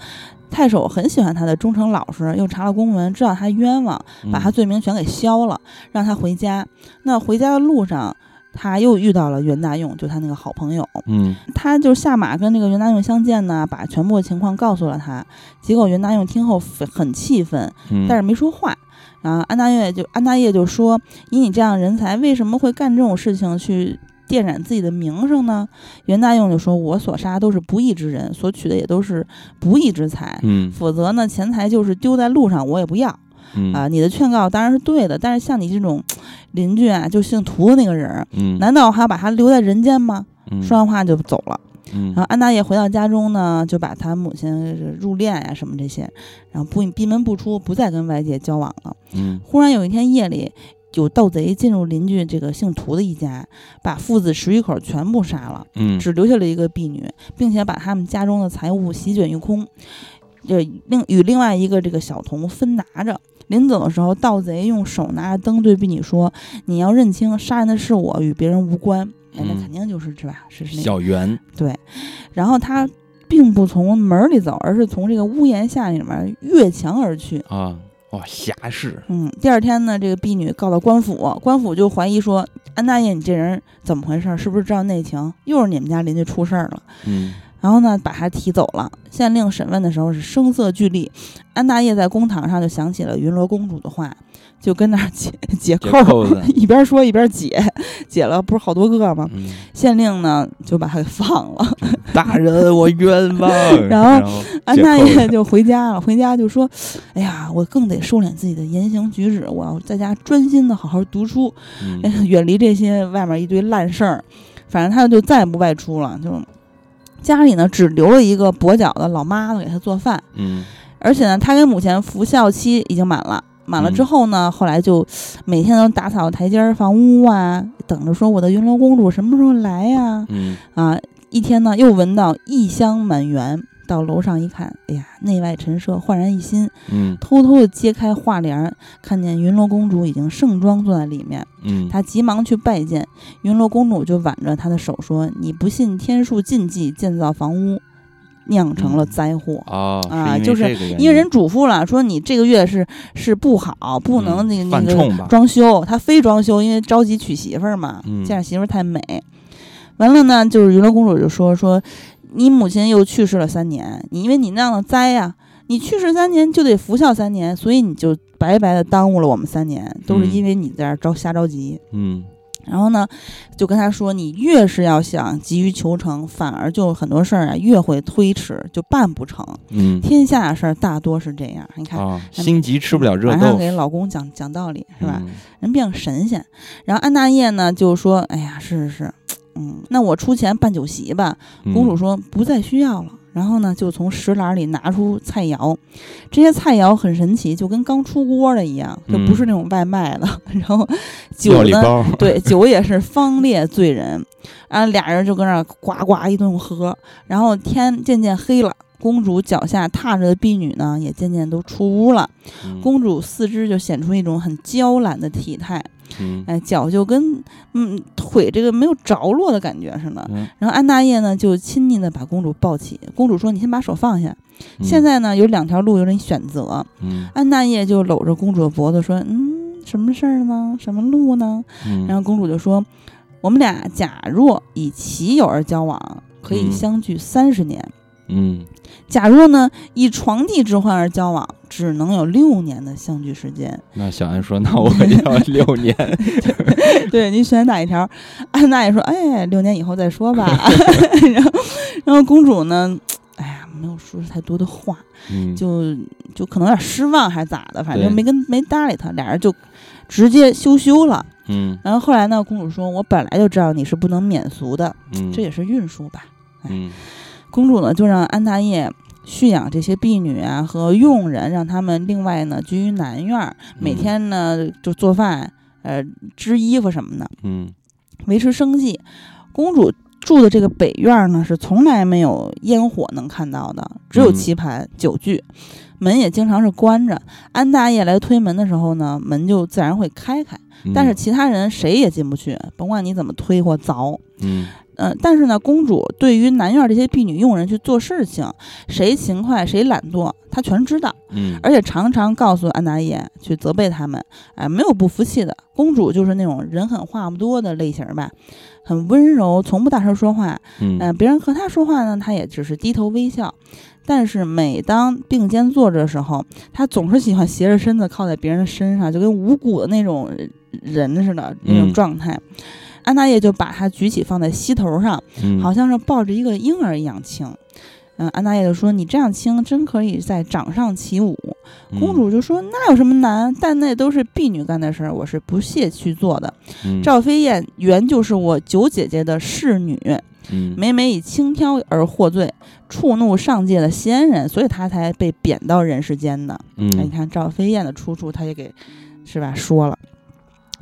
太守很喜欢他的忠诚老实，又查了公文，知道他冤枉，把他罪名全给消了，让他回家。那回家的路上，他又遇到了袁大用，就他那个好朋友。嗯他就下马跟那个袁大用相见呢，把全部的情况告诉了他。结果袁大用听后很气愤，嗯但是没说话。然后安大业就安大业就说：“以你这样人才，为什么会干这种事情去玷染自己的名声呢？”袁大用就说：“我所杀都是不义之人，所取的也都是不义之财，嗯否则呢，钱财就是丢在路上，我也不要。”嗯啊，你的劝告当然是对的，但是像你这种邻居啊，就姓涂的那个人儿，嗯难道还要把他留在人间吗？嗯说完话就走了。嗯然后安大爷回到家中呢，就把他母亲入殓呀、什么这些，然后不闭门不出，不再跟外界交往了。嗯忽然有一天夜里，有盗贼进入邻居这个姓涂的一家，把父子十余口全部杀了，嗯只留下了一个婢女，并且把他们家中的财物席卷一空，就另与另外一个这个小童分拿着。临走的时候，盗贼用手拿着灯对婢女说：“你要认清，杀人的是我，与别人无关。”哎，那嗯肯定就是是吧？是是那个小圆对，然后他并不从门儿里走，而是从这个屋檐下里面越墙而去。啊哇侠士嗯，第二天呢，这个婢女告到官府，官府就怀疑说，安大爷你这人怎么回事？是不是知道内情？又是你们家邻居出事儿了？嗯然后呢，把他提走了。县令审问的时候是声色俱厉，安大业在公堂上就想起了云罗公主的话，就跟那儿解解 解扣，一边说一边解，解了不是好多个吗？嗯县令呢就把他给放了。大人我冤枉然后安大业就回家了，回家就说：“哎呀，我更得收敛自己的言行举止，我要在家专心的好好读书，远离这些外面一堆烂事儿。”反正他就再也不外出了，就家里呢只留了一个跛脚的老妈子给他做饭，嗯。而且呢，他跟母亲服孝期已经满了。满了之嗯后呢，后来就每天都打扫台阶儿、房屋啊，等着说我的云楼公主什么时候来呀、嗯。啊，一天呢，又闻到异香满园，到楼上一看，哎呀，内外陈设，焕然一新。嗯偷偷的揭开画帘儿，看见云罗公主已经盛装坐在里面。嗯，他急忙去拜见，云罗公主就挽着他的手说：“你不信天数禁忌，建造房屋，酿成了嗯灾祸。哦，啊就是因为人嘱咐了，说你这个月是是不好，不能嗯那个、那个装修，他非装修，因为着急娶媳妇儿嘛，嗯见着媳妇儿太美。完了呢，就是云罗公主就说说，你母亲又去世了三年，你因为你酿了灾呀、你去世三年就得服孝三年，所以你就白白的耽误了我们三年，都是嗯因为你在这儿着瞎着急。嗯然后呢，就跟他说，你越是要想急于求成，反而就很多事儿啊越会推迟，就办不成。嗯天下的事儿大多是这样，你看，啊，心急吃不了热马上豆腐给老公讲讲道理是吧？嗯人变神仙。然后安大业呢就说：“哎呀，是是是，嗯，那我出钱办酒席吧。”公主嗯说：“不再需要了。”然后呢，就从食篮里拿出菜肴，这些菜肴很神奇，就跟刚出锅的一样，就不是那种外卖的。然后酒呢，对，酒也是方烈醉人，啊，俩人就跟那儿呱呱一顿喝，然后天渐渐黑了。公主脚下踏着的婢女呢，也渐渐都出屋了。嗯公主四肢就显出一种很娇懒的体态，嗯哎，脚就跟嗯腿这个没有着落的感觉似的。嗯然后安大业呢就亲昵的把公主抱起，公主说：“你先把手放下。嗯现在呢有两条路有你选择。嗯安大业就搂着公主的脖子说：“嗯，什么事儿呢？什么路呢？”嗯，然后公主就说：“我们俩假若以骑友而交往，可以嗯相距三十年；嗯假若呢以床笫之欢而交往，只能有六年的相聚时间。那小安说，那我要六年，对你选哪一条？安娜也说：“哎，六年以后再说吧。然后，然后公主呢，哎呀，没有说太多的话，嗯就就可能有点失望还是咋的，反正对没跟没搭理他，俩人就直接羞羞了。嗯然后后来呢，公主说：“我本来就知道你是不能免俗的，嗯，这也是运输吧。”嗯公主呢就让安大业蓄养这些婢女啊和佣人，让他们另外呢居于南院儿，每嗯天呢就做饭、呃织衣服什么的，嗯维持生计。公主住的这个北院儿呢是从来没有烟火能看到的，只有嗯棋盘、酒具，门也经常是关着。安大业来推门的时候呢，门就自然会开开，嗯，但是其他人谁也进不去，甭管你怎么推或凿。嗯呃，但是呢，公主对于南院这些婢女佣人去做事情，谁勤快谁懒惰，她全知道，嗯，而且常常告诉安大爷去责备他们，哎、没有不服气的。公主就是那种人狠话不多的类型吧，很温柔，从不大声说话。嗯呃，别人和她说话呢，她也只是低头微笑。但是每当并肩坐着的时候，她总是喜欢斜着身子靠在别人的身上，就跟无骨的那种人似的那种嗯状态。安大爷就把他举起放在膝头上，嗯好像是抱着一个婴儿一样轻。嗯，安大爷就说：“你这样轻，真可以在掌上起舞。”公主就说：“那有什么难？但那都是婢女干的事儿，我是不屑去做的。嗯赵飞燕原就是我九姐姐的侍女，嗯每每以轻佻而获罪，触怒上界的仙人，所以她才被贬到人世间的。哎，你嗯看赵飞燕的出处，她也给是吧说了。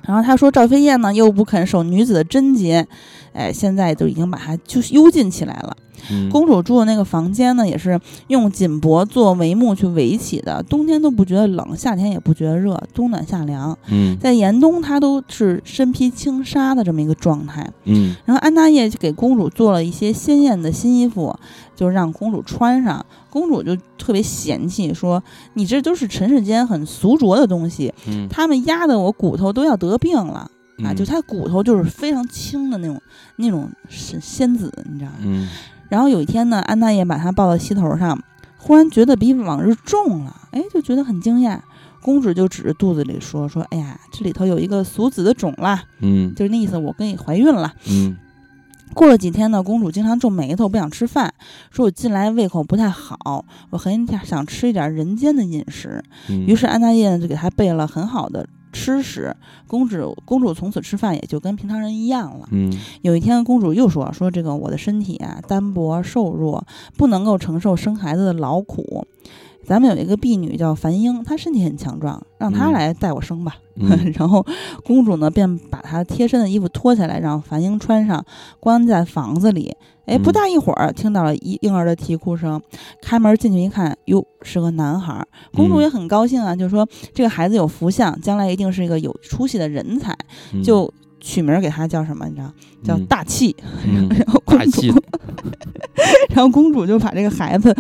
然后他说赵飞燕呢又不肯守女子的贞洁，哎，现在都已经把她就幽禁起来了。嗯公主住的那个房间呢，也是用锦帛做帷幕去围起的，冬天都不觉得冷，夏天也不觉得热，冬暖夏凉。嗯在严冬，她都是身披轻纱的这么一个状态。嗯然后安大业就给公主做了一些鲜艳的新衣服，就让公主穿上。公主就特别嫌弃，说：“你这都是尘世间很俗浊的东西，嗯他们压得我骨头都要得病了啊！就她骨头就是非常轻的那种那种是仙子，你知道吗？嗯然后有一天呢，安大爷把她抱到膝头上，忽然觉得比往日重了，哎，就觉得很惊讶。公主就指着肚子里说：“说，哎呀，这里头有一个俗子的种啦，嗯就是那意思，我跟你怀孕了。嗯”过了几天呢，公主经常皱眉头，不想吃饭，说我近来胃口不太好，我很想吃一点人间的饮食。嗯于是安大业呢就给她备了很好的吃食，公主公主从此吃饭也就跟平常人一样了。嗯有一天，公主又说：“说这个我的身体啊单薄瘦弱，不能够承受生孩子的劳苦。咱们有一个婢女叫樊英，她身体很强壮，让她嗯来带我生吧。嗯 然后公主呢便把她贴身的衣服脱下来，让樊英穿上，关在房子里。哎，不嗯大一会儿，听到了婴婴儿的啼哭声，开门进去一看，哟，是个男孩儿。公主嗯也很高兴啊，就说这个孩子有福相，将来一定是一个有出息的人才，嗯就取名给他叫什么？你知道？叫嗯大气。嗯 然后公主，然后公主就把这个孩子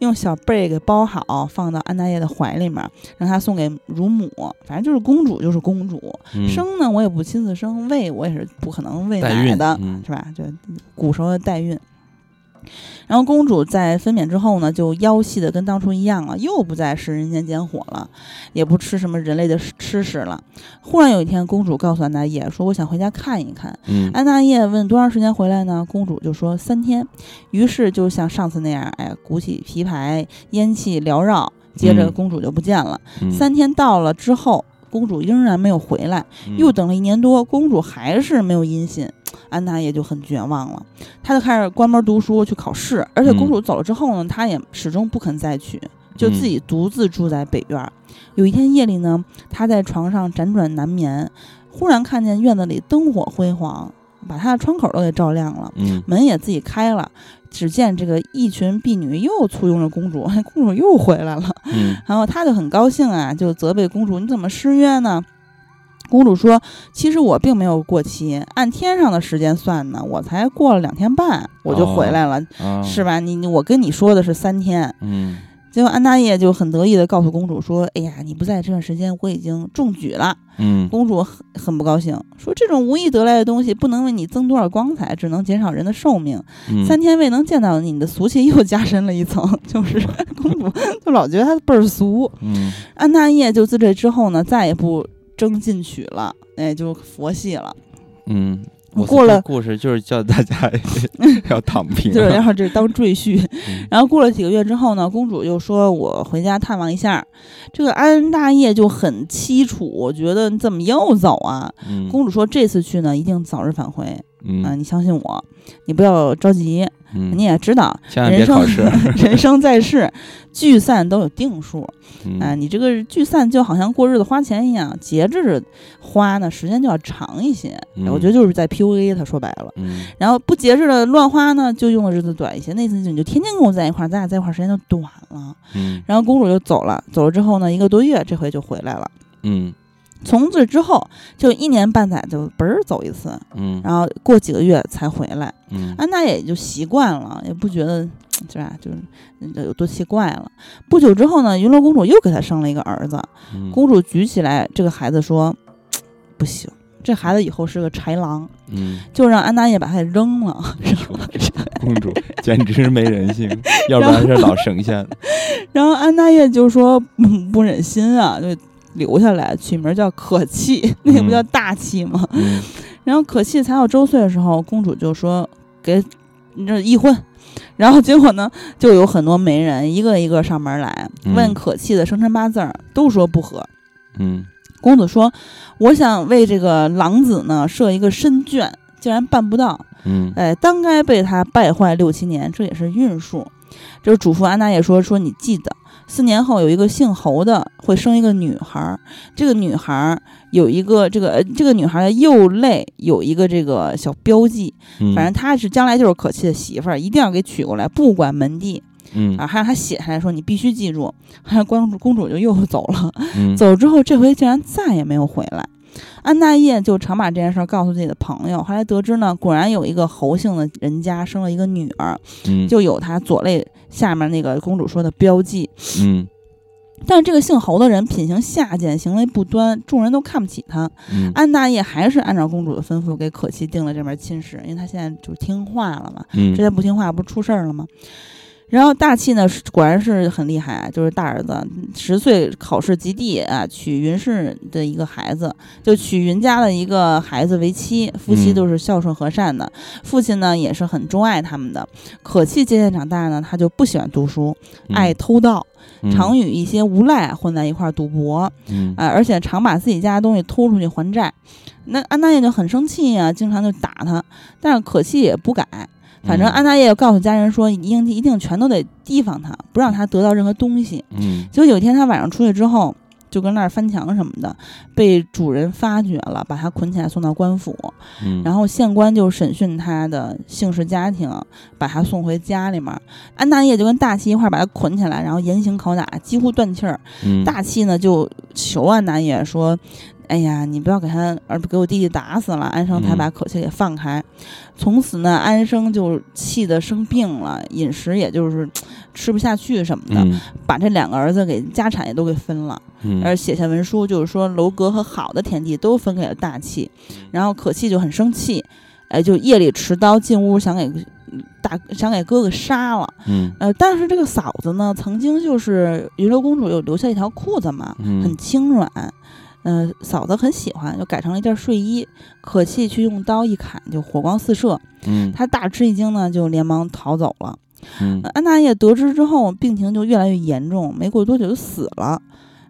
用小被给包好，放到安大爷的怀里面，让他送给乳母。反正就是公主就是公主，嗯生呢我也不亲自生，喂我也是不可能喂奶的，嗯是吧？就古时候的代孕。然后公主在分娩之后呢，就腰细的跟当初一样了，又不再食人间烟火了，也不吃什么人类的吃食了。忽然有一天，公主告诉安大业说：“我想回家看一看。”嗯安大业问多长时间回来呢？公主就说三天。于是就像上次那样，哎，鼓起皮牌，烟气缭绕，接着嗯公主就不见了。嗯三天到了之后，公主仍然没有回来，嗯又等了一年多，公主还是没有音信。安娜也就很绝望了，她就开始关门读书去考试，而且公主走了之后呢，她也始终不肯再娶，就自己独自住在北院儿。有一天夜里呢，她在床上辗转难眠，忽然看见院子里灯火辉煌，把他的窗口都给照亮了，嗯门也自己开了。只见这个一群婢女又簇拥着公主，公主又回来了。嗯 然后他就很高兴啊，就责备公主：“你怎么失约呢？”公主说：“其实我并没有过期，按天上的时间算呢，我才过了两天半我就回来了，啊是吧？你你我跟你说的是三天。”嗯结果安大业就很得意的告诉公主说：“哎呀，你不在这段时间，我已经中举了。”嗯公主很很不高兴，说：“这种无意得来的东西，不能为你增多少光彩，只能减少人的寿命。嗯三天未能见到你，你的俗气又加深了一层。”就是公主就老觉得她倍儿俗。嗯安大业就自这之后呢，再也不争进取了，哎，就佛系了。嗯，我过了故事就是叫大家 要躺平，就是要这当赘婿。嗯 然后过了几个月之后呢，公主又说：“我回家探望一下。”这个安大业就很凄楚，我觉得你怎么又走啊？嗯公主说：“这次去呢，一定早日返回啊、嗯你相信我，你不要着急。嗯你也知道，人生，人生在世，聚散都有定数啊、嗯你这个聚散就好像过日子花钱一样，节制着花呢，时间就要长一些。哎我觉得就是在 PUA 他，说白了。嗯然后不节制的乱花呢，就用的日子短一些。那次你就天天跟我在一块儿，咱俩在一块儿时间就短了。嗯然后公主就走了，走了之后呢，一个多月，这回就回来了。嗯从此之后，就一年半载就嘣儿走一次，嗯然后过几个月才回来。嗯安娜也就习惯了，也不觉得是吧，就是嗯有多奇怪了。不久之后呢，云罗公主又给他生了一个儿子。嗯公主举起来这个孩子说：“不行，这孩子以后是个豺狼。”嗯，就让安大业把他给扔了。公主简直是没人性，要不然是老神仙。然后安大业就说：“嗯，不忍心啊，就留下来，取名叫可气，那个不叫大气吗？”嗯然后可气才到周岁的时候，公主就说给你这议婚。然后结果呢，就有很多媒人一个一个上门来嗯问可气的生辰八字儿，都说不合。嗯公主说：“我想为这个狼子呢设一个身眷，竟然办不到，嗯哎，当该被他败坏六七年，这也是运数。”就是嘱咐安娜也说：“说你记得，四年后有一个姓侯的会生一个女孩儿，这个女孩儿有一个这个呃这个女孩儿的右肋有一个这个小标记，嗯，反正她是将来就是可气的媳妇儿，一定要给娶过来，不管门第嗯啊，还让她写下来说你必须记住。还有公主公主就又走了。”嗯走之后，这回竟然再也没有回来。安大业就常把这件事儿告诉自己的朋友，后来得知呢，果然有一个侯姓的人家生了一个女儿，嗯就有他左肋下面那个公主说的标记。嗯但是这个姓侯的人品行下贱，行为不端，众人都看不起他。嗯安大业还是按照公主的吩咐给可气定了这门亲事，因为他现在就听话了嘛，嗯之前不听话不是出事儿了吗？然后大气呢，是果然是很厉害啊，就是大儿子，十岁考试及第啊，娶云氏的一个孩子，就娶云家的一个孩子为妻，夫妻嗯都是孝顺和善的，父亲呢也是很钟爱他们的。可气渐渐长大呢，他就不喜欢读书，嗯爱偷盗，嗯常与一些无赖混在一块儿赌博，嗯啊、而且常把自己家的东西偷出去还债。那安大爷就很生气呀、经常就打他，但是可气也不改。反正嗯安大爷告诉家人说，一定一定全都得提防他，不让他得到任何东西。嗯结果有一天他晚上出去之后，就跟那儿翻墙什么的，被主人发觉了，把他捆起来送到官府。嗯，然后县官就审讯他的姓氏家庭，把他送回家里面。安大爷就跟大气一块儿把他捆起来，然后严刑拷打，几乎断气儿。嗯大气呢就求安大爷说：“哎呀，你不要给他儿给我弟弟打死了。”安生才嗯把可气给放开。从此呢，安生就气得生病了，饮食也就是 吃不下去什么的，嗯把这两个儿子给家产也都给分了，嗯而写下文书，就是说楼阁和好的田地都分给了大气。然后可气就很生气，哎，就夜里持刀进屋想给大想给哥哥杀了。嗯呃，但是这个嫂子呢，曾经就是云流公主有留下一条裤子嘛，很嗯轻软，呃，嫂子很喜欢，就改成了一件睡衣。可气去用刀一砍，就火光四射。嗯她大吃一惊呢，就连忙逃走了。嗯呃安大爷得知之后，病情就越来越严重，没过多久就死了。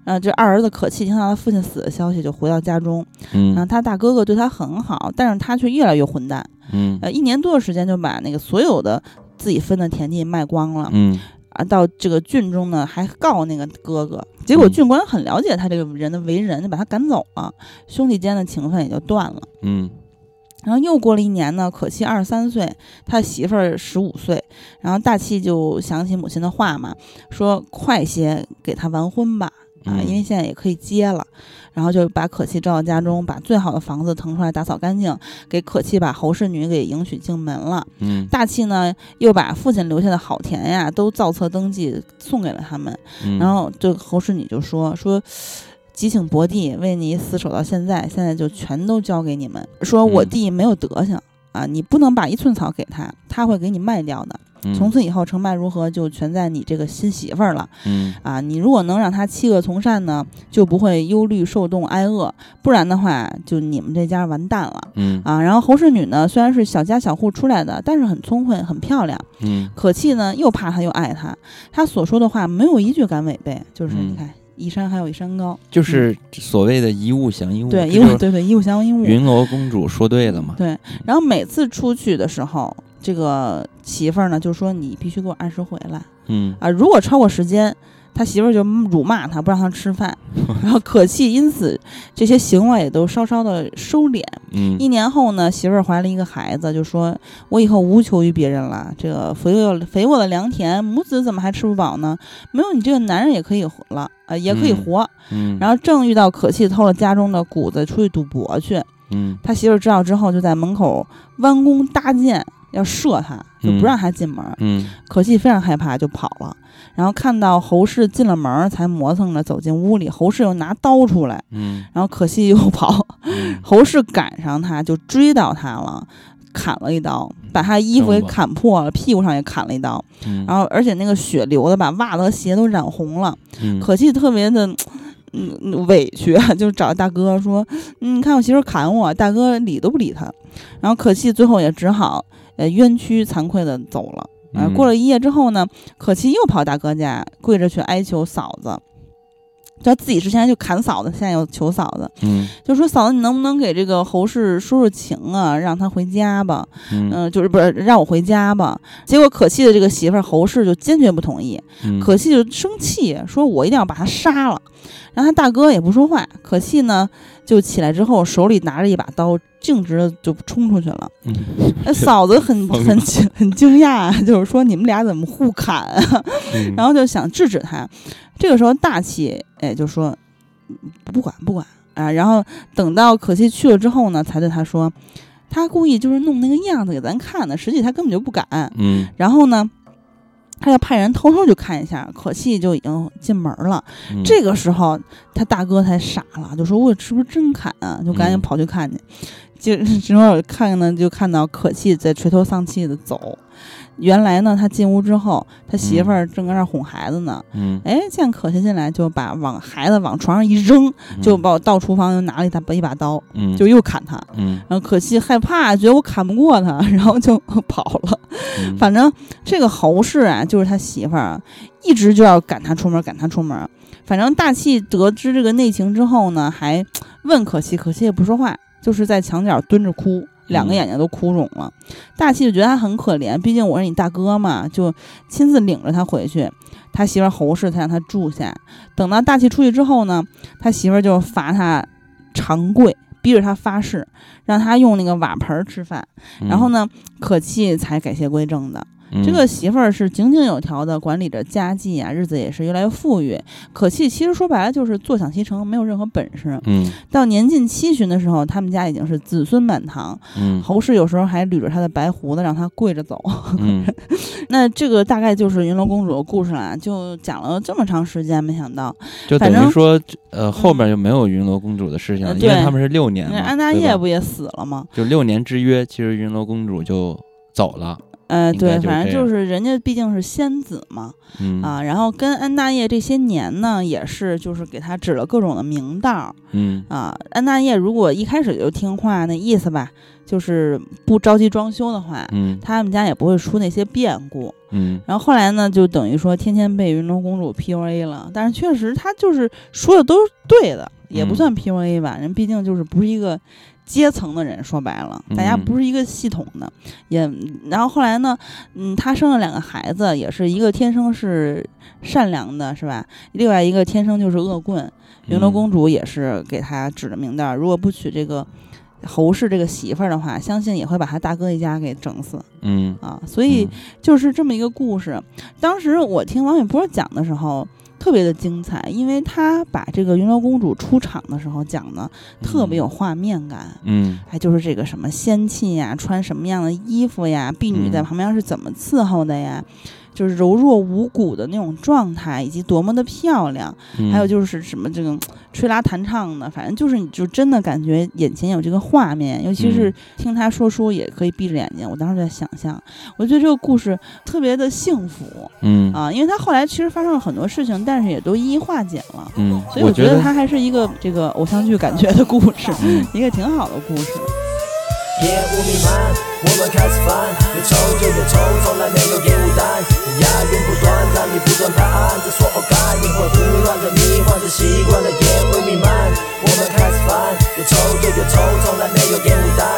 呃，这二儿子可气听到他父亲死的消息，就回到家中。然后嗯他大哥哥对他很好，但是他却越来越混蛋。嗯呃，一年多的时间就把那个所有的自己分的田地卖光了。嗯啊，到这个郡中呢，还告那个哥哥，结果嗯。郡官很了解他这个人的为人，就把他赶走了，兄弟间的情分也就断了。嗯。然后又过了一年呢，可气二十三岁，他媳妇儿十五岁，然后大气就想起母亲的话嘛，说快些给他完婚吧，啊，嗯因为现在也可以接了。然后就把可气召到家中，把最好的房子腾出来打扫干净，给可气把侯氏女给迎娶进门了。嗯大气呢，又把父亲留下的好田呀，都造册登记送给了他们。嗯，然后这个侯氏女就说说。急请伯弟为你死守到现在，现在就全都交给你们。说我嗯弟没有德行、啊，你不能把一寸草给他，他会给你卖掉的。嗯从此以后成败如何，就全在你这个新媳妇儿了嗯啊！你如果能让她弃恶从善呢，就不会忧虑受冻挨饿；不然的话，就你们这家完蛋了嗯啊！然后侯氏女呢，虽然是小家小户出来的，但是很聪慧，很漂亮。嗯可气呢，又怕她又爱她，她所说的话没有一句敢违背，就是嗯你看，一山还有一山高，就是所谓的一物降一物，对，一物对对，一物降一物。云罗公主说对了嘛？对，然后每次出去的时候，这个媳妇儿呢就说你必须给我按时回来嗯啊，如果超过时间。他媳妇儿就辱骂他，不让他吃饭，然后可气因此这些行为也都稍稍的收敛。嗯一年后呢，媳妇儿怀了一个孩子，就说：“我以后无求于别人了。这个肥沃肥沃的良田，母子怎么还吃不饱呢？没有你这个男人也可以活了，呃，也可以嗯活。嗯，然后正遇到可气偷了家中的谷子出去赌博去，嗯他媳妇儿知道之后，就在门口弯弓搭箭要射他，就不嗯让他进门。嗯可气非常害怕，就跑了。然后看到侯氏进了门儿，才磨蹭着走进屋里。侯氏又拿刀出来，嗯然后可气又跑。嗯侯氏赶上他，就追到他了，砍了一刀，把他衣服给砍破了，屁股上也砍了一刀，嗯，然后而且那个血流的把袜子和鞋都染红了。嗯可气特别的。嗯，委屈，就找大哥说：“嗯你看我媳妇儿砍我，大哥理都不理他。”然后可气最后也只好呃冤屈惭愧的走了。呃，嗯过了一夜之后呢，可琪又跑大哥家，跪着去哀求嫂子。就自己之前就砍嫂子，现在又求嫂子，嗯就说嫂子，你能不能给这个侯氏说说情啊，让他回家吧？嗯嗯、就是不是让我回家吧？结果可气的这个媳妇儿侯氏就坚决不同意，嗯可气就生气，说我一定要把他杀了。然后他大哥也不说话，可气呢就起来之后手里拿着一把刀，径直的就冲出去了。嫂子很很惊很惊讶，就是说你们俩怎么互砍啊？嗯 然后就想制止他。这个时候大气哎就说嗯不管不管啊，然后等到可气去了之后呢，才对他说，他故意就是弄那个样子给咱看的，实际他根本就不敢。嗯然后呢，他要派人偷偷去看一下，可气就已经进门了。嗯这个时候他大哥才傻了，就说我是不是真砍啊？就赶紧嗯跑去看去。就正好我看呢，就看到可气在垂头丧气的走。原来呢，他进屋之后，他媳妇儿正搁那儿哄孩子呢。嗯，哎，见可气进来，就把往孩子往床上一扔，就嗯把我到厨房又拿了一把一把刀，嗯就又砍他。嗯然后可气害怕，觉得我砍不过他，然后就跑了。嗯反正这个侯氏啊，就是他媳妇儿啊，一直就要赶他出门，赶他出门。反正大气得知这个内情之后呢，还问可气，可气也不说话，就是在墙角蹲着哭，两个嗯眼睛都哭肿了。大气就觉得他很可怜，毕竟我是你大哥嘛，就亲自领着他回去。他媳妇儿侯氏才让他住下。等到大气出去之后呢，他媳妇儿就罚他长跪，逼着他发誓，让他用那个瓦盆儿吃饭。然后呢，可气才改邪归正的。嗯这个媳妇儿是井井有条的管理着家计啊，日子也是越来越富裕。可气其实说白了就是坐享其成，没有任何本事。嗯到年近七旬的时候，他们家已经是子孙满堂。嗯侯氏有时候还捋着他的白胡子，让他跪着走。嗯 那这个大概就是云楼公主的故事啦，就讲了这么长时间，没想到就等于说，呃，后面就没有云楼公主的事情了，因为他们是六年，那安大业不也死了吗？就六年之约，其实云楼公主就走了，呃，对，反正就是人家毕竟是仙子嘛，嗯啊，然后跟安大业这些年呢，也是就是给他指了各种的明道儿嗯啊。安大业如果一开始就听话，那意思吧，就是不着急装修的话，嗯他们家也不会出那些变故。嗯然后后来呢，就等于说天天被云中公主 PUA 了，但是确实他就是说的都是对的，也不嗯算 PUA 吧，人毕竟就是不是一个。阶层的人说白了，大家嗯不是一个系统的，也然后后来呢，嗯，他生了两个孩子，也是一个天生是善良的，是吧？另外一个天生就是恶棍。云楼嗯公主也是给他指了明道儿，如果不娶这个侯氏这个媳妇儿的话，相信也会把他大哥一家给整死嗯啊。所以就是这么一个故事。当时我听王玥波讲的时候。特别的精彩，因为他把这个云楼公主出场的时候讲的特别有画面感，嗯。还就是这个什么仙气呀，穿什么样的衣服呀，婢女在嗯。旁边是怎么伺候的呀，就是柔弱无骨的那种状态，以及多么的漂亮，嗯，还有就是什么这种吹拉弹唱的，反正就是你就真的感觉眼前有这个画面，尤其是嗯听他说书也可以闭着眼睛，我当时在想象，我觉得这个故事特别的幸福嗯啊，因为他后来其实发生了很多事情，但是也都一一化解了。嗯，所以我觉觉得他还是一个这个偶像剧感觉的故事，嗯一个挺好的故事。烟雾弥漫，我们开始翻，有抽就有抽，从来没有烟雾弹。押韵不断，让你不断拍案，这所有概念会胡乱的迷幻着习惯了烟雾弥漫。我们开始翻，有抽就有抽，从来没有烟雾弹。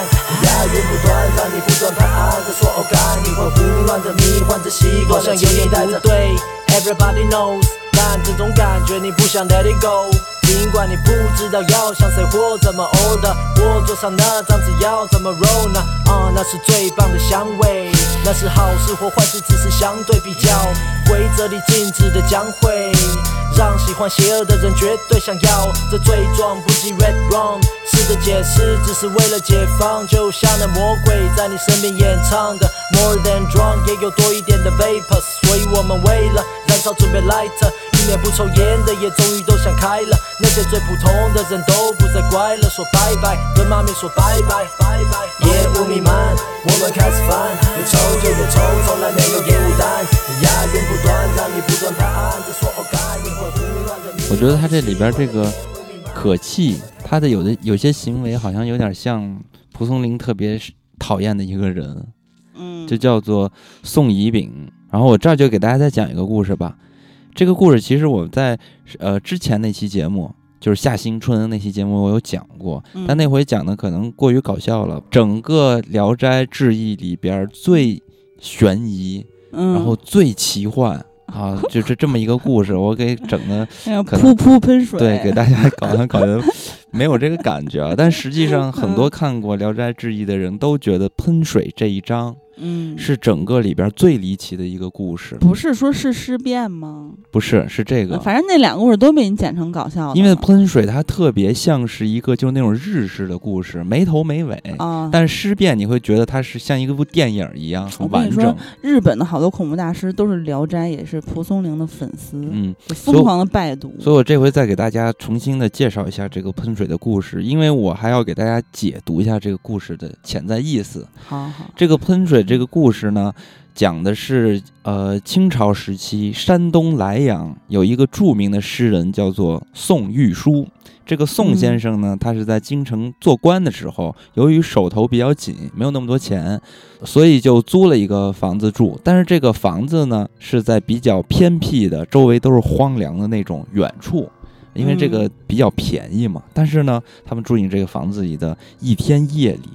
押韵不断，让你不断拍案，这所有概念会胡乱的迷幻着习惯了有点不对，Everybody knows，但这种感觉你不想 let it go。尽管你不知道要向谁或怎么 order，我桌上那张纸要怎么 roll 呢？啊、那是最棒的香味，那是好事或坏事，只是相对比较。规则里禁止的将会让喜欢邪恶的人绝对想要。这罪状不及 red rum，试着解释只是为了解放，就像那魔鬼在你身边演唱的 more than drunk，也有多一点的 vapors，所以我们为了燃烧准备 lighter。一年不抽烟的也终于都想开了，那些最普通的人都不再乖了，说拜拜，跟妈咪说拜拜，拜拜。业务弥漫，我们开始翻，有抽就有抽，从来没有烟雾弹。押韵不断，让你不断拍案，这所有概念会胡乱的。我觉得他这里边这个可气，他的有的有些行为好像有点像蒲松龄特别讨厌的一个人，嗯，就叫做宋乙丙。然后我这儿就给大家再讲一个故事吧。这个故事其实我在呃之前那期节目，就是夏新春那期节目我有讲过，嗯但那回讲的可能过于搞笑了。整个《聊斋志异》里边最悬疑，嗯，然后最奇幻啊，就是这么一个故事，我给整的 噗噗喷水，对，给大家搞得搞得没有这个感觉啊。但 实际上，很多看过《聊斋志异》的人都觉得喷水这一章嗯是整个里边最离奇的一个故事。不是说是尸变吗？不是，是这个，反正那两个故事都被你剪成搞笑的了，因为喷水它特别像是一个就是那种日式的故事，没头没尾。啊，但是尸变你会觉得它是像一个部电影一样很完整，日本的好多恐怖大师都是《聊斋》，也是蒲松龄的粉丝，嗯，就疯狂的拜读。所以我这回再给大家重新的介绍一下这个喷水水的故事，因为我还要给大家解读一下这个故事的潜在意思。好好，这个喷水这个故事呢，讲的是呃清朝时期山东莱阳有一个著名的诗人叫做宋玉书。这个宋先生呢，他是在京城做官的时候，由于手头比较紧，没有那么多钱，所以就租了一个房子住。但是这个房子呢，是在比较偏僻的，周围都是荒凉的那种远处。因为这个比较便宜嘛，但是呢，他们住进这个房子里的一天夜里，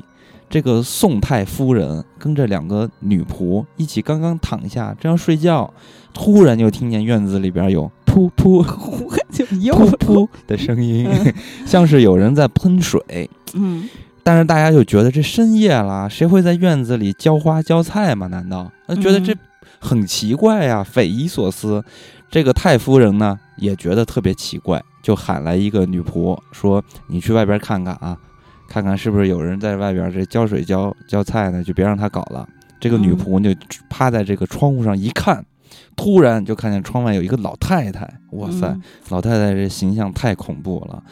这个宋太夫人跟着两个女仆一起刚刚躺下正要睡觉，突然就听见院子里边有噗噗 噗噗的声音，像是有人在喷水。嗯，但是大家就觉得这深夜了，谁会在院子里浇花浇菜吗？难道？那觉得这很奇怪呀，匪夷所思。这个太夫人呢也觉得特别奇怪，就喊来一个女仆说：“你去外边看看啊，看看是不是有人在外边这浇水浇浇菜呢？就别让他搞了。”这个女仆就趴在这个窗户上一看，突然就看见窗外有一个老太太。哇塞，嗯老太太这形象太恐怖了。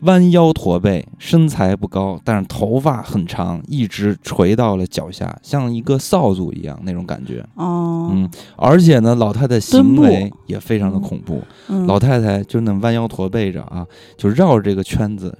弯腰驼背，身材不高，但是头发很长，一直垂到了脚下，像一个扫帚一样那种感觉。哦，嗯，而且呢，老太太行为也非常的恐怖。嗯老太太就那弯腰驼背着啊，就绕着这个圈子，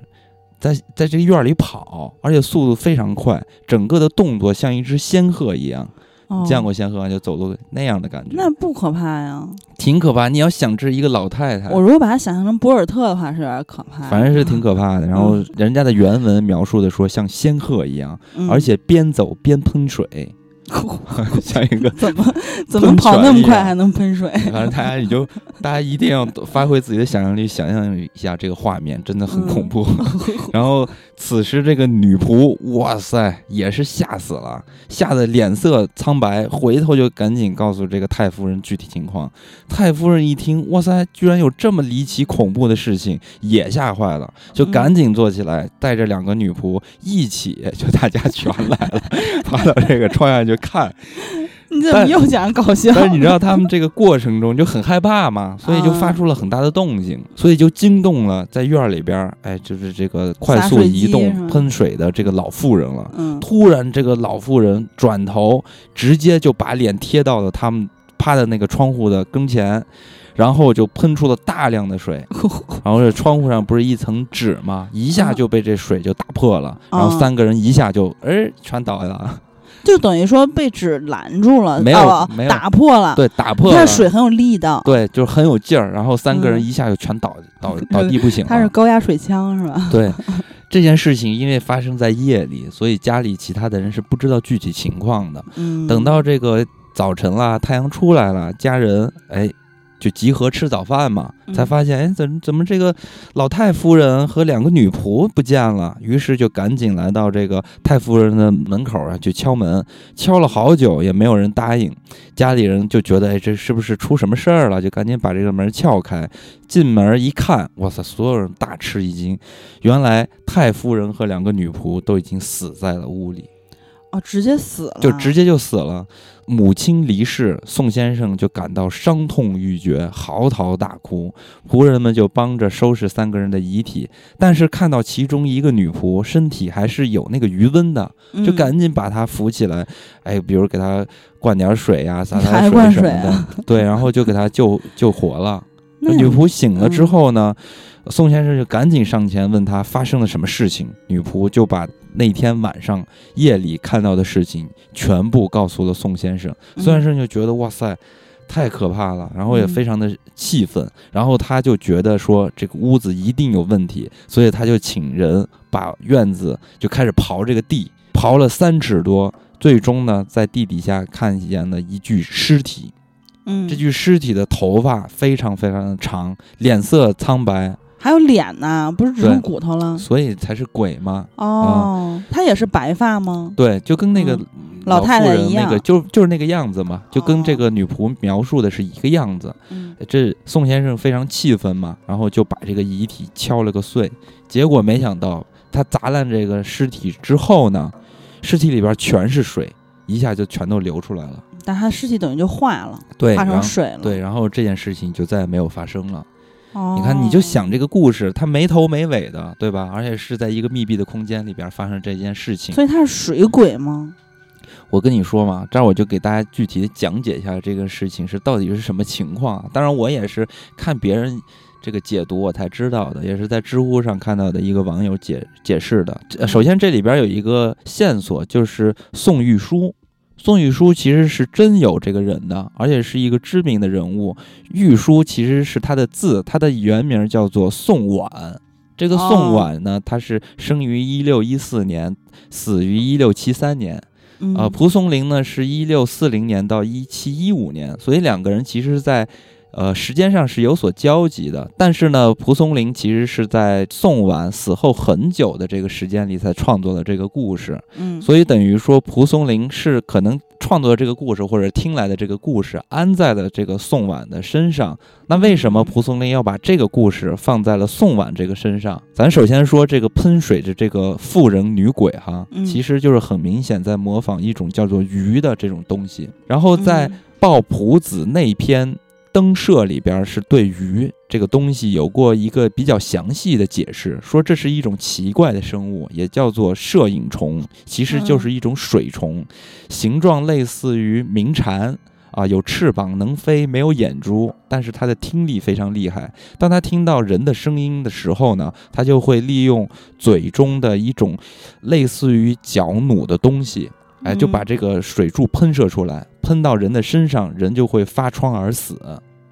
在在这个院儿里跑，而且速度非常快，整个的动作像一只仙鹤一样。哦见过仙鹤吗就走路那样的感觉，那不可怕呀？挺可怕。你要想这一个老太太，我如果把它想象成博尔特的话，是有点可怕。反正是挺可怕的。然后人家的原文描述的说像仙鹤一样，嗯，而且边走边喷水，像一个怎么怎么跑那么快还能喷水？反正大家也就 大家一定要发挥自己的想象力，想象一下这个画面，真的很恐怖。然后此时这个女仆，哇塞，也是吓死了，吓得脸色苍白，回头就赶紧告诉这个太夫人具体情况。太夫人一听，哇塞，居然有这么离奇恐怖的事情，也吓坏了，就赶紧坐起来，带着两个女仆一起，就大家全来了，爬到这个窗下去看。你怎么又讲搞笑？但是你知道他们这个过程中就很害怕嘛，所以就发出了很大的动静，所以就惊动了在院儿里边儿，哎，就是这个快速移动喷水的这个老妇人了。嗯，突然，这个老妇人转头，直接就把脸贴到了他们趴在那个窗户的跟前，然后就喷出了大量的水，然后这窗户上不是一层纸吗？一下就被这水就打破了，然后嗯三个人一下就哎全倒下了，就等于说被纸拦住了，没有哦没有打破了。对，打破了。那水很有力道。，对，就是很有劲儿，然后三个人嗯一下就全倒、倒倒地不醒他是。高压水枪是吧？对，这件事情因为发生在夜里，所以家里其他的人是不知道具体情况的。嗯，等到这个早晨啦，太阳出来了，家人哎就集合吃早饭嘛，嗯。才发现哎怎么怎么这个老太夫人和两个女仆不见了，于是就赶紧来到这个太夫人的门口啊去敲门，敲了好久也没有人答应，家里人就觉得哎这是不是出什么事儿了，就赶紧把这个门撬开，进门一看，哇塞，所有人大吃一惊，原来太夫人和两个女仆都已经死在了屋里。哦，直接死了，就直接就死了。母亲离世，宋先生就感到伤痛欲绝，嚎啕大哭。仆人们就帮着收拾三个人的遗体，但是看到其中一个女仆身体还是有那个余温的，就嗯赶紧把她扶起来。哎，比如给她灌点水呀、洒洒 水什么的，啊对，然后就给她救救活了。那女仆醒了之嗯后呢，宋先生就赶紧上前问他发生了什么事情。女仆就把那天晚上夜里看到的事情全部告诉了宋先生。宋先生就觉得哇塞，太可怕了，然后也嗯非常的气愤，然后他就觉得说这个屋子一定有问题，所以他就请人把院子就开始刨这个地，刨了三尺多。最终呢，在地底下看见了一具尸体，嗯，这具尸体的头发非常非常的长，脸色苍白，还有脸呢，不是只剩骨头了？所以才是鬼嘛。哦，他也是白发吗？对，就跟那个嗯老太太一样个就就是那个样子嘛，就跟这哦个女仆描述的是一个样子。嗯，这宋先生非常气愤嘛，然后就把这个遗体敲了个碎。结果没想到，他砸烂这个尸体之后呢，尸体里边全是水，一下就全都流出来了。但他尸体等于就化了，对，化成水了。对，然后这件事情就再也没有发生了。哦你看，你就想这个故事，它没头没尾的，对吧？而且是在一个密闭的空间里边发生这件事情。所以它是水鬼吗？我跟你说嘛，这儿我就给大家具体的讲解一下这个事情是到底是什么情况啊。当然，我也是看别人这个解读我才知道的，也是在知乎上看到的一个网友解解释的。呃首先，这里边有一个线索，就是宋玉书。宋玉书其实是真有这个人的，而且是一个知名的人物。玉书其实是他的字，他的原名叫做宋婉。这个宋婉呢，他是生于一六一四年，死于一六七三年。嗯呃，蒲松龄呢是一六四零年到一七一五年，所以两个人其实在呃时间上是有所交集的。但是呢，蒲松龄其实是在宋婉死后很久的这个时间里才创作了这个故事，嗯，所以等于说蒲松龄是可能创作的这个故事或者听来的这个故事安在了这个宋婉的身上。那为什么蒲松龄要把这个故事放在了宋婉这个身上？咱首先说这个喷水的这个妇人女鬼哈，嗯其实就是很明显在模仿一种叫做鱼的这种东西。然后在《嗯抱朴子》那篇灯射里边是对鱼这个东西有过一个比较详细的解释，说这是一种奇怪的生物，也叫做摄影虫，其实就是一种水虫，形状类似于鸣蝉。啊，有翅膀，能飞，没有眼珠，但是它的听力非常厉害。当它听到人的声音的时候呢，它就会利用嘴中的一种类似于角弩的东西，哎，就把嗯这个水柱喷射出来，喷到人的身上，人就会发疮而死。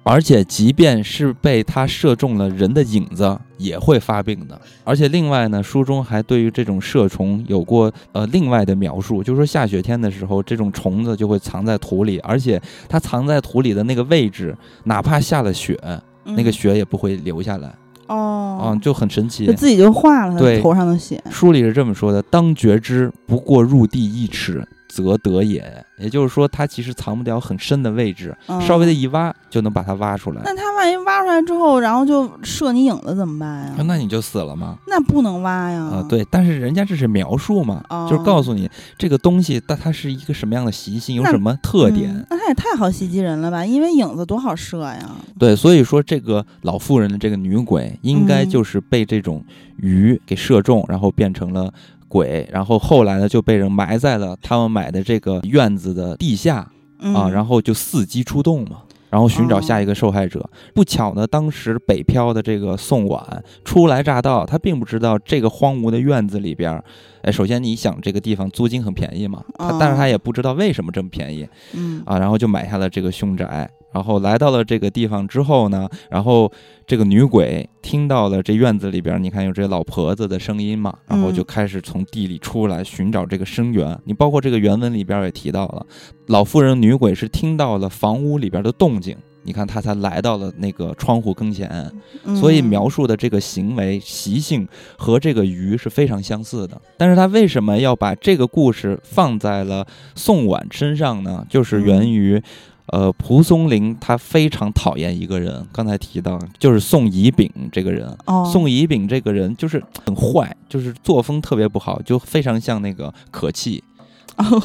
而且，即便是被它射中了人的影子，也会发病的。而且，另外呢，书中还对于这种射虫有过呃另外的描述，就是说下雪天的时候，这种虫子就会藏在土里，而且它藏在土里的那个位置，哪怕下了雪，那个雪也不会流下来，哦嗯，，就很神奇就。自己就化了他对头上的血。书里是这么说的：“当觉之，不过入地一尺，则得也。”也就是说，它其实藏不了很深的位置，嗯稍微的一挖就能把它挖出来。那它万一挖出来之后，然后就射你影子怎么办呀？那你就死了吗？那不能挖呀。啊、，对，但是人家这是描述嘛，哦就是告诉你这个东西，但它是一个什么样的习性，有什么特点。嗯那他也太好袭击人了吧？因为影子多好射呀。对，所以说这个老妇人的这个女鬼，应该嗯就是被这种鱼给射中，然后变成了鬼，然后后来呢就被人埋在了他们买的这个院子的地下嗯、啊，然后就伺机出动嘛。然后寻找下一个受害者。不巧呢，当时北漂的这个宋婉初来乍到，他并不知道这个荒芜的院子里边儿，哎，首先你想这个地方租金很便宜嘛，他哦但是他也不知道为什么这么便宜，嗯啊，然后就买下了这个凶宅。然后来到了这个地方之后呢，然后这个女鬼听到了这院子里边，你看有这老婆子的声音嘛，然后就嗯开始从地里出来寻找这个声源。你包括这个原文里边也提到了，老妇人女鬼是听到了房屋里边的动静。你看，她才来到了那个窗户跟前，所以嗯描述的这个行为习性和这个鱼是非常相似的。但是他为什么要把这个故事放在了宋婉身上呢？就是源于，呃，蒲松龄他非常讨厌一个人，刚才提到就是宋乙丙这个人。哦宋乙丙这个人就是很坏，就是作风特别不好，就非常像那个可气。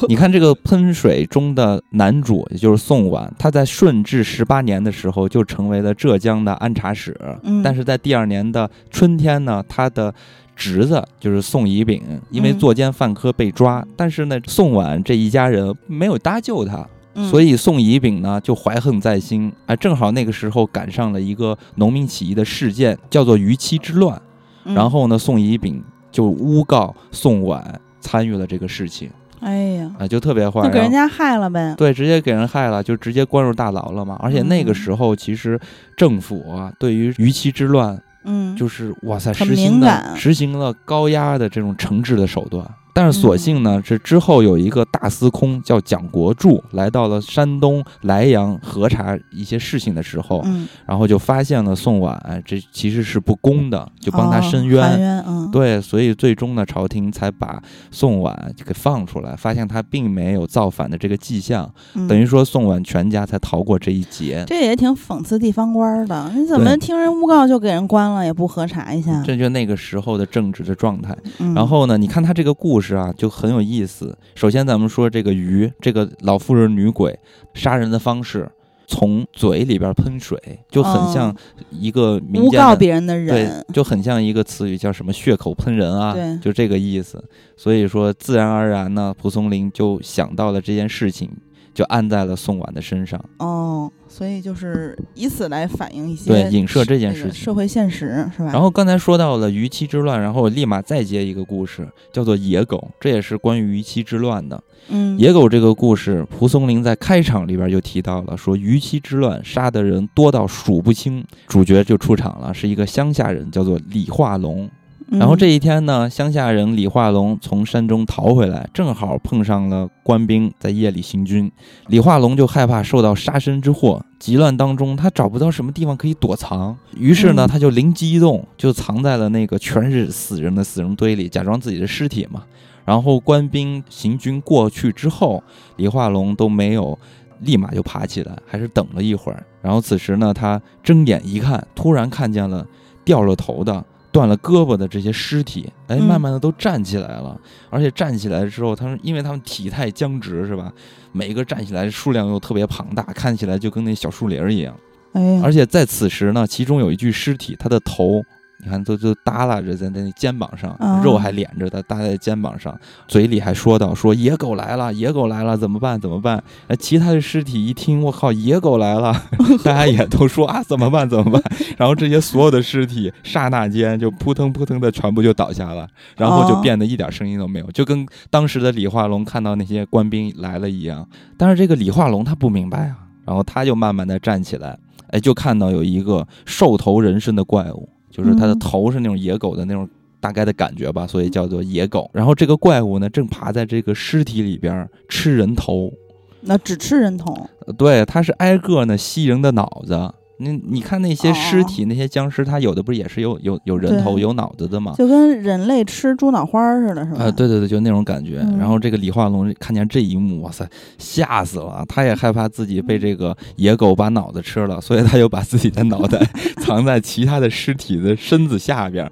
你看这个喷水中的男主，也就是宋婉，他在顺治十八年的时候就成为了浙江的按察使，嗯但是在第二年的春天呢，他的侄子就是宋乙丙，因为嗯作奸犯科被抓，但是呢，宋婉这一家人没有搭救他，所以以宋乙丙呢就怀恨在心，啊，正好那个时候赶上了一个农民起义的事件，叫做逾期之乱，嗯。然后呢，宋乙丙就诬告宋婉参与了这个事情，哎呀，啊，就特别坏，就给人家害了呗。对，直接给人害了，就直接关入大牢了嘛。而且那个嗯时候，其实政府啊，对于逾期之乱，嗯，就是哇塞，实行的实行了高压的这种惩治的手段。但是所幸嗯呢，是之后有一个大司空叫蒋国柱，来到了山东莱阳核查一些事情的时候，嗯，然后就发现了宋婉哎这其实是不公的，就帮他哦申冤。含冤，嗯，对，所以最终呢，朝廷才把宋婉给放出来，发现他并没有造反的这个迹象，嗯等于说宋婉全家才逃过这一劫。这也挺讽刺地方官儿的。你怎么听人诬告就给人关了，也不核查一下？这就那个时候的政治的状态。嗯然后呢，你看他这个故事啊，就很有意思。首先，咱们说这个鱼，这个老妇人女鬼杀人的方式，从嘴里边喷水，就很像一个民诬间诬。告别人的人对，，就很像一个词语，叫什么“血口喷人”啊对，就这个意思。所以说，自然而然呢，蒲松龄就想到了这件事情，就按在了宋婉的身上，哦，所以就是以此来反映一些对，影射这件这个事情。社会现实是吧？然后刚才说到了虞妻之乱，然后我立马再接一个故事，叫做野狗，这也是关于虞妻之乱的。嗯，野狗这个故事，蒲松龄在开场里边就提到了，说虞妻之乱杀的人多到数不清，主角就出场了，是一个乡下人，叫做李化龙。嗯然后这一天呢，乡下人李化龙从山中逃回来，正好碰上了官兵在夜里行军。李化龙就害怕受到杀身之祸，急乱当中他找不到什么地方可以躲藏，于是呢，嗯他就灵机一动，就藏在了那个全是死人的死人堆里，假装自己的尸体嘛。然后官兵行军过去之后，李化龙都没有立马就爬起来，还是等了一会儿。然后此时呢，他睁眼一看，突然看见了掉了头的、断了胳膊的这些尸体，哎，嗯慢慢的都站起来了。而且站起来之后，他们因为他们体态僵直，是吧？每一个站起来的数量又特别庞大，看起来就跟那小树林儿一样。哎，而且在此时呢，其中有一具尸体，他的头，你看都都耷拉着在那肩膀上，啊肉还连着的搭在肩膀上，嘴里还说道：“说野狗来了，野狗来了，怎么办？怎么办？”那，其他的尸体一听，我靠，野狗来了，大家也都说啊，怎么办？怎么办？然后这些所有的尸体，刹那间就扑腾扑腾的全部就倒下了，然后就哦变得一点声音都没有，就跟当时的李化龙看到那些官兵来了一样。但是这个李化龙他不明白啊，然后他就慢慢的站起来，哎，就看到有一个兽头人身的怪物，就是它的嗯头是那种野狗的那种大概的感觉吧，所以叫做野狗。然后这个怪物呢，正爬在这个尸体里边吃人头，那只吃人头，呃对，它是挨个呢吸人的脑子。你你看那些尸哦体，那些僵尸，它有的不是也是有有有人头有脑子的吗？就跟人类吃猪脑花儿似的，是吧？啊，对对对，就那种感觉。嗯然后这个李化龙看见这一幕，哇塞，吓死了！他也害怕自己被这个野狗把脑子吃了，所以他就把自己的脑袋 藏在其他的尸体的身子下边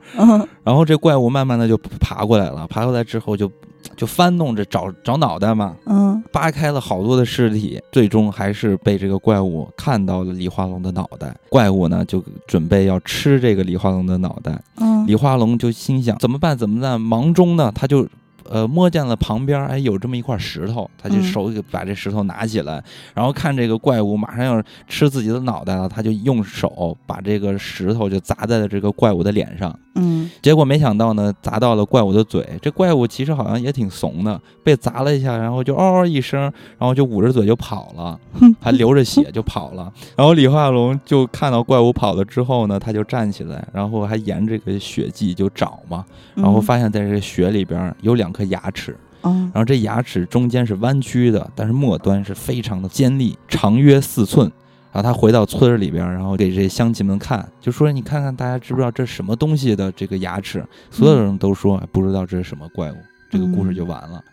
然后这怪物慢慢的就爬过来了，爬过来之后就就翻弄着找找脑袋嘛，嗯扒开了好多的尸体，最终还是被这个怪物看到了李化龙的脑袋。怪物呢就准备要吃这个李化龙的脑袋，嗯，李化龙就心想怎么办？怎么办？忙中呢，他就呃摸见了旁边哎有这么一块石头，他就嗯手给把这石头拿起来，然后看这个怪物马上要吃自己的脑袋了，他就用手把这个石头就砸在了这个怪物的脸上。嗯结果没想到呢，砸到了怪物的嘴。这怪物其实好像也挺怂的，被砸了一下，然后就嗷嗷一声，然后就捂着嘴就跑了，还流着血就跑了。然后李化龙就看到怪物跑了之后呢，他就站起来，然后还沿这个血迹就找嘛，然后发现在这个血里边有两颗牙齿，嗯然后这牙齿中间是弯曲的，但是末端是非常的尖利，长约四寸。然后他回到村里边，然后给这些乡亲们看，就说：“你看看，大家知不知道这是什么东西的这个牙齿？”所有人都说不知道这是什么怪物。这个故事就完了。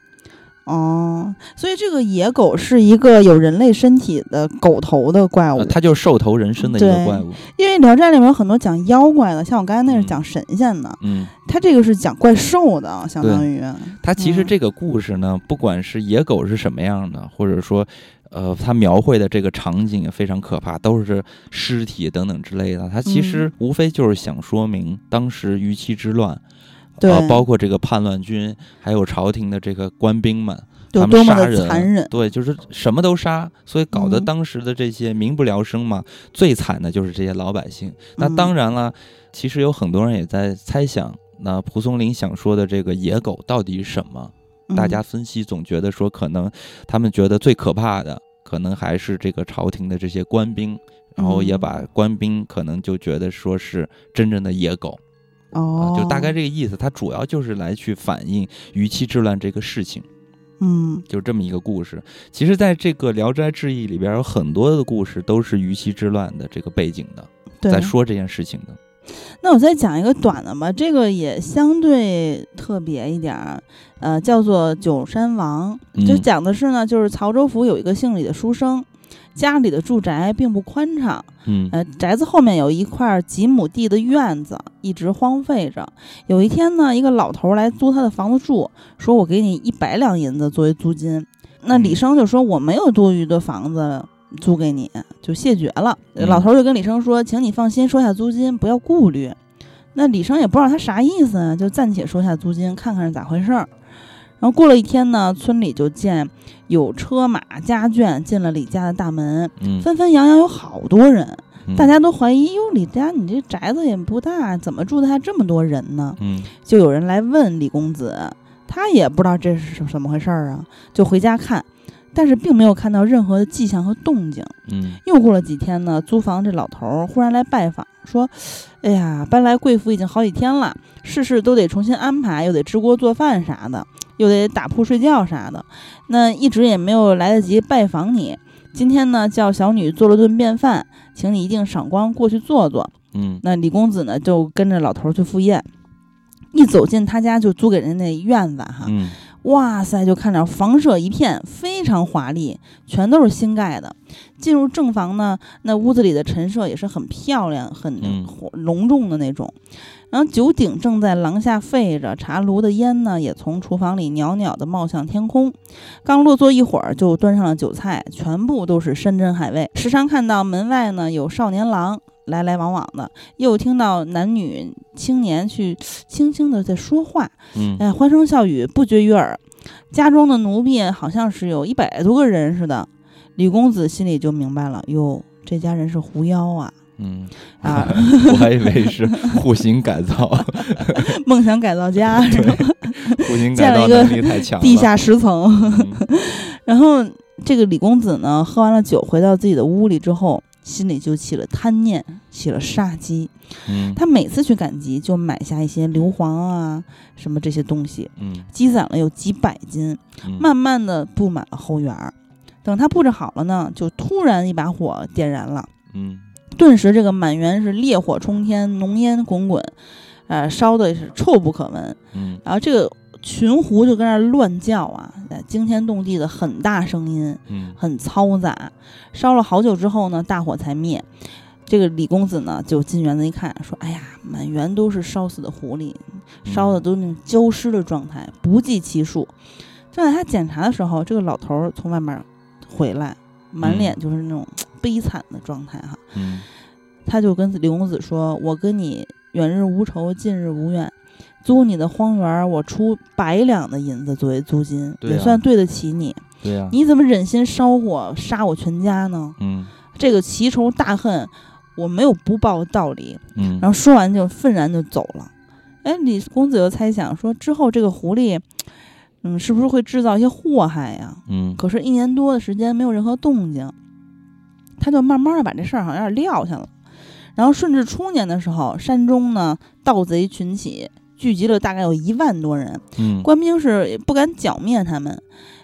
哦，所以这个野狗是一个有人类身体的狗头的怪物呃，它就是兽头人身的一个对怪物。因为《聊斋》里面有很多讲妖怪的，像我刚才那是嗯讲神仙的，嗯，它这个是讲怪兽的，相当于它其实嗯这个故事呢，不管是野狗是什么样的，或者说，呃，它描绘的这个场景也非常可怕，都是尸体等等之类的。它其实嗯无非就是想说明当时虞妻之乱，对，呃，包括这个叛乱军，还有朝廷的这个官兵们，他们杀人残忍。对，就是什么都杀，所以搞得嗯当时的这些民不聊生嘛。最惨的就是这些老百姓。那嗯当然了，其实有很多人也在猜想，那蒲松龄想说的这个野狗到底是什么？大嗯家分析总觉得说，可能他们觉得最可怕的，可能还是这个朝廷的这些官兵，然后也嗯把官兵可能就觉得说是真正的野狗。哦啊，，就大概这个意思。它主要就是来去反映于妻之乱这个事情，嗯就这么一个故事。其实，在这个《聊斋志异》里边，有很多的故事都是于妻之乱的这个背景的，对。在说这件事情的。那我再讲一个短的吧，这个也相对特别一点儿，呃，叫做《九山王》，就嗯讲的是呢，就是曹州府有一个姓李的书生，家里的住宅并不宽敞，嗯呃，宅子后面有一块几亩地的院子，一直荒废着。有一天呢，一个老头儿来租他的房子住，说我给你一百两银子作为租金。那李嗯生就说我没有多余的房子租给你，就谢绝了。嗯老头儿就跟李生说：“请你放心，收下租金，不要顾虑。”那李生也不知道他啥意思啊，就暂且收下租金，看看是咋回事儿。然后过了一天呢，村里就见有车马家眷进了李家的大门，嗯，纷纷扬扬有好多人，嗯。大家都怀疑：哟，李家你这宅子也不大，怎么住的还这么多人呢？嗯。就有人来问李公子，他也不知道这是怎么回事儿啊，就回家看，但是并没有看到任何的迹象和动静。嗯。又过了几天呢，租房这老头儿忽然来拜访，说：“哎呀，搬来贵府已经好几天了，事事都得重新安排，又得支锅做饭啥的，又得打铺睡觉啥的，那一直也没有来得及拜访你。今天呢，叫小女做了顿便饭，请你一定赏光过去坐坐。”嗯那李公子呢，就跟着老头儿去赴宴。一走进他家，就租给人家那院子哈，嗯哇塞，就看着房舍一片，非常华丽，全都是新盖的。进入正房呢，那屋子里的陈设也是很漂亮、很嗯隆重的那种。然后九鼎正在廊下沸着，茶炉的烟呢也从厨房里袅袅的冒向天空。刚落座一会儿，就端上了酒菜，全部都是山珍海味。时常看到门外呢有少年郎来来往往的，又听到男女青年去轻轻的在说话。嗯哎，欢声笑语不绝于耳。家中的奴婢好像是有一百多个人似的。李公子心里就明白了，哟，这家人是狐妖啊！嗯，啊，我还以为是户型改造，梦想改造家 是吧？户型改造能力太强了。地下十层。嗯然后这个李公子呢，喝完了酒，回到自己的屋里之后，心里就起了贪念，起了杀机。嗯他每次去赶集，就买下一些硫磺啊，什么这些东西，嗯积攒了有几百斤。嗯慢慢的布满了后园儿。等他布置好了呢，就突然一把火点燃了，嗯顿时这个满园是烈火冲天，浓烟滚滚，呃，烧的是臭不可闻。嗯然后这个群狐就跟那儿乱叫啊，呃惊天动地的很大声音，嗯很嘈杂。烧了好久之后呢，大火才灭。这个李公子呢，就进园子一看，说：“哎呀，满园都是烧死的狐狸，烧的都是那种焦尸的状态，不计其数。”正在他检查的时候，这个老头儿从外面回来，满脸就是那种悲惨的状态哈。嗯他就跟李公子说：“我跟你远日无仇，近日无怨，租你的荒园儿，我出百两的银子作为租金，啊也算对得起你。对呀，你怎么忍心烧火杀我全家呢？嗯这个奇仇大恨，我没有不报的道理。”嗯，然后说完就愤然就走了。哎，李公子又猜想说，之后这个狐狸，嗯，是不是会制造一些祸害呀？嗯可是，一年多的时间没有任何动静，他就慢慢的把这事儿好像有点撂下了。然后顺治初年的时候，山中呢盗贼群起，聚集了大概有一万多人，嗯官兵是不敢剿灭他们。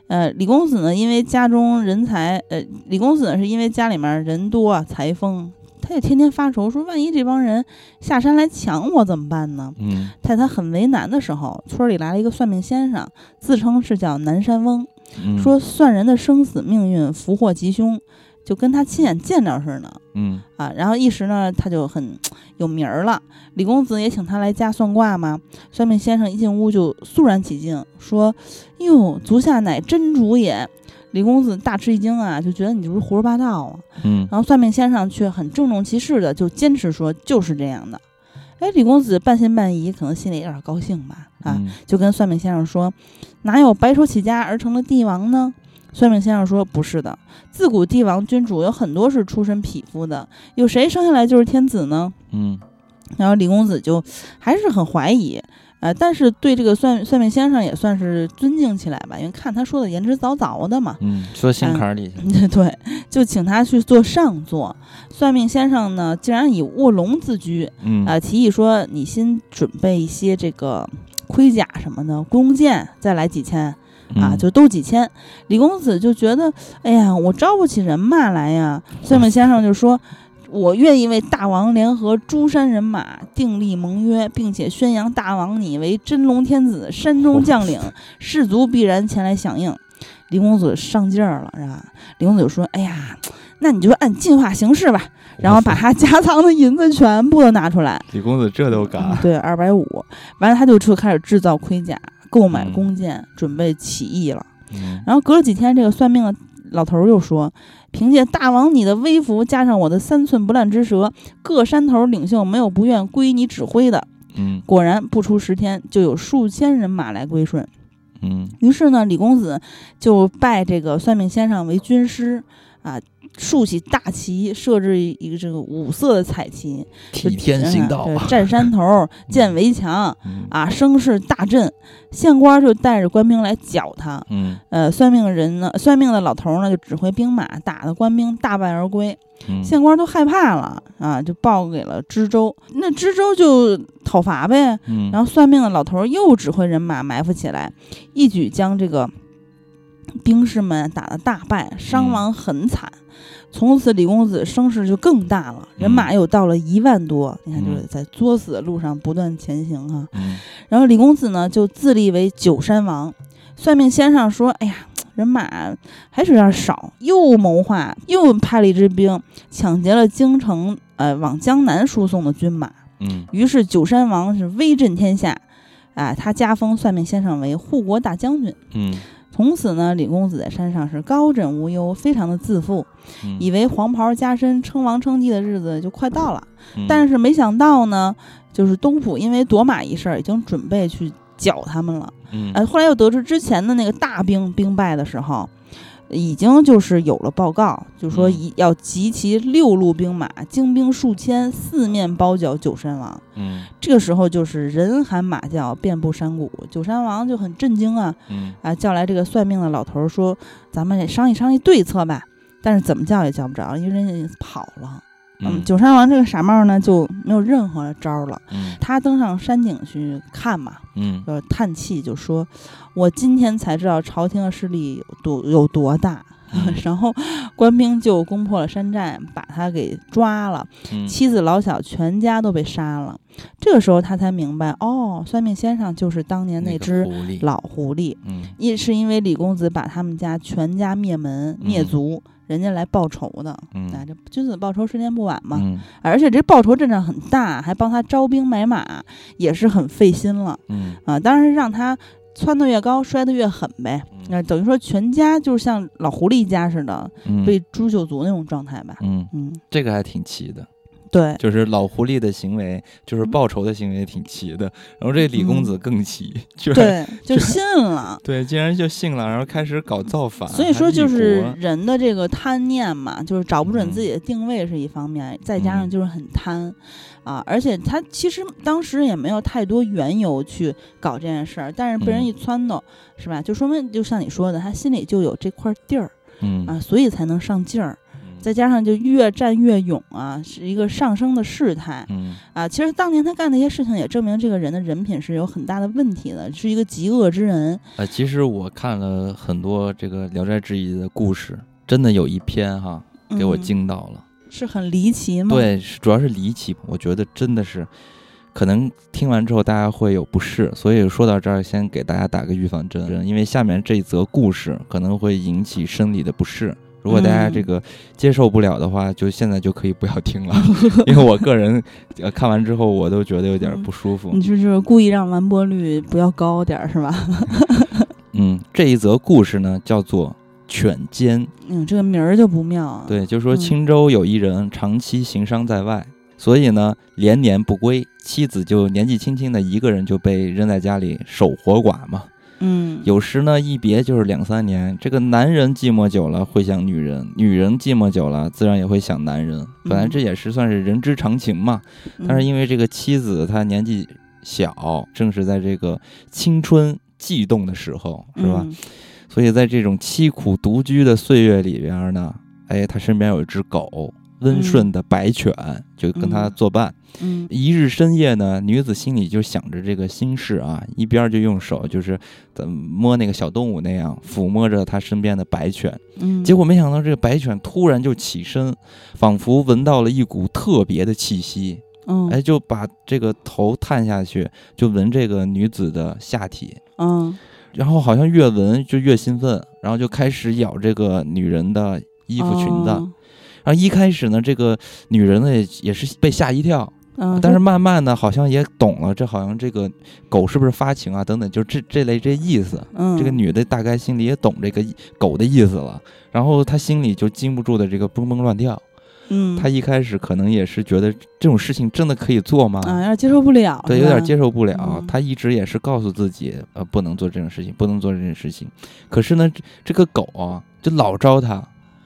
呃，李公子呢，因为家中人才，呃，李公子呢是因为家里面人多啊，财丰，他也天天发愁，说万一这帮人下山来抢我怎么办呢？嗯在他很为难的时候，村里来了一个算命先生，自称是叫南山翁，嗯，说算人的生死命运、福祸吉凶，就跟他亲眼见着似的嗯啊。然后一时呢，他就很有名儿了。李公子也请他来家算卦嘛。算命先生一进屋就肃然起敬，说：“哟，足下乃真主也。”李公子大吃一惊啊，就觉得你这不是胡说八道啊。嗯然后算命先生却很郑重其事的就坚持说就是这样的。哎，李公子半信半疑，可能心里有点高兴吧，啊，嗯就跟算命先生说：“哪有白手起家而成的帝王呢？”算命先生说：“不是的，自古帝王君主有很多是出身匹夫的，有谁生下来就是天子呢嗯？”然后李公子就还是很怀疑，呃，但是对这个算算命先生也算是尊敬起来吧，因为看他说的言之凿凿的嘛，嗯，说心坎儿里去了。对，就请他去做上座。算命先生呢，竟然以卧龙自居，嗯啊、提议说你先准备一些这个盔甲什么的，弓箭再来几千啊，嗯就都几千。李公子就觉得，哎呀，我招不起人马来呀。算命先生就说。我愿意为大王联合诸山人马订立盟约，并且宣扬大王你为真龙天子，山中将领，士卒必然前来响应。李公子上劲儿了，是吧？李公子就说：“哎呀，那你就按进化形式吧。”然后把他家藏的银子全部都拿出来，李公子这都嗯敢，对，二百五。完了，他就就开始制造盔甲，购买嗯弓箭，准备起义了。嗯然后隔了几天，这个算命的老头儿又说：“凭借大王你的威服，加上我的三寸不烂之舌，各山头领袖没有不愿归你指挥的。嗯果然不出十天，就有数千人马来归顺。嗯于是呢，李公子就拜这个算命先生为军师啊，竖起大旗，设置一个这个五色的彩旗，替天行道 占山头、建围墙嗯啊，声势大振。县官就带着官兵来剿他。嗯呃，算命人呢，算命的老头呢就指挥兵马，打的官兵大败而归。嗯县官都害怕了啊，就报给了知州。那知州就讨伐呗。嗯，然后算命的老头儿又指挥人马埋伏起来，一举将这个兵士们打得大败，伤亡很惨。从此李公子声势就更大了，人马又到了一万多。你看，就是在作死的路上不断前行哈、嗯然后李公子呢就自立为九山王。算命先生说：“哎呀，人马还是有点少。”又谋划，又派了一支兵抢劫了京城，呃，往江南输送的军马。嗯于是九山王是威震天下，啊，他加封算命先生为护国大将军。嗯从此呢，李公子在山上是高枕无忧，非常的自负，嗯，以为黄袍加身、称王称帝的日子就快到了。嗯但是没想到呢，就是东府因为夺马一事儿，已经准备去剿他们了。嗯呃，后来又得知之前的那个大兵兵败的时候，已经就是有了报告，就说要集齐六路兵马，精兵数千，四面包剿九山王。嗯这个时候就是人喊马叫，遍布山谷。九山王就很震惊啊，嗯啊，叫来这个算命的老头儿说：“咱们得商议商议对策吧。”但是怎么叫也叫不着，因为人家跑了。嗯，九山王这个傻帽呢就没有任何的招儿了。嗯他登上山顶去看嘛，嗯就是叹气，就说：“我今天才知道朝廷的势力有多有多大。”嗯 然后官兵就攻破了山寨，把他给抓了。嗯妻子老小全家都被杀了。这个时候他才明白，哦，算命先生就是当年那个只狐狸老狐狸，嗯也是因为李公子把他们家全家灭门灭嗯族，人家来报仇的。嗯啊，这君子报仇，十年不晚嘛。嗯而且这报仇阵仗很大，还帮他招兵买马，也是很费心了嗯啊。当然让他蹿得越高，摔得越狠呗。那、等于说全家就是像老狐狸家似的，嗯被诛九族那种状态吧。嗯，嗯，这个还挺奇的，对，就是老狐狸的行为，就是报仇的行为挺奇的，然后这李公子更奇，居然对，就信了。对，竟然就信了，然后开始搞造反，所以说，就是人的这个贪念嘛，就是找不准嗯自己的定位是一方面，再加上嗯就是很贪，啊，而且他其实当时也没有太多缘由去搞这件事儿，但是被人嗯一撺掇，是吧？就说明就像你说的，他心里就有这块地儿嗯啊，所以才能上劲儿。嗯再加上就越战越勇啊，是一个上升的事态嗯啊。其实当年他干那些事情，也证明这个人的人品是有很大的问题的，是一个极恶之人。呃，其实我看了很多这个《聊斋志异》的故事，真的有一篇哈给我嗯惊到了。是很离奇吗？，对，是主要是离奇，我觉得真的是，可能听完之后大家会有不适，所以说到这儿先给大家打个预防针，因为下面这一则故事可能会引起生理的不适。如果大家这嗯个接受不了的话，就现在就可以不要听了，因为我个人呃看完之后我都觉得有点不舒服。你这就是故意让完播率不要高点儿是吧？嗯，这一则故事呢叫做犬奸。嗯，这个名儿就不妙啊。，对，就说嗯青州有一人长期行商在外，所以呢连年不归，妻子就年纪轻轻的一个人就被扔在家里守活寡嘛。嗯，有时呢一别就是两三年，这个男人寂寞久了会想女人，女人寂寞久了自然也会想男人。本来嗯这也是算是人之常情嘛。嗯，但是因为这个妻子她年纪小，正是在这个青春悸动的时候，是吧？嗯所以在这种凄苦独居的岁月里边呢，哎，他身边有一只狗，温顺的白犬，就跟他嗯作伴。嗯一日深夜呢，女子心里就想着这个心事啊，一边就用手就是怎么摸那个小动物那样抚摸着她身边的白犬。嗯，结果没想到这个白犬突然就起身，仿佛闻到了一股特别的气息，嗯哎，就把这个头探下去，就闻这个女子的下体。嗯然后好像越闻就越兴奋，然后就开始咬这个女人的衣服裙子。哦然后一开始呢，这个女人呢也也是被吓一跳，嗯，但是慢慢的，好像也懂了，这好像这个狗是不是发情啊？等等，就这这类这意思。嗯，这个女的大概心里也懂这个狗的意思了，然后她心里就禁不住的这个蹦蹦乱跳。嗯，她一开始可能也是觉得这种事情真的可以做吗？啊，有点接受不了，对，有点接受不了嗯。她一直也是告诉自己，呃，不能做这种事情，不能做这种事情。可是呢，这这个狗啊，就老招她，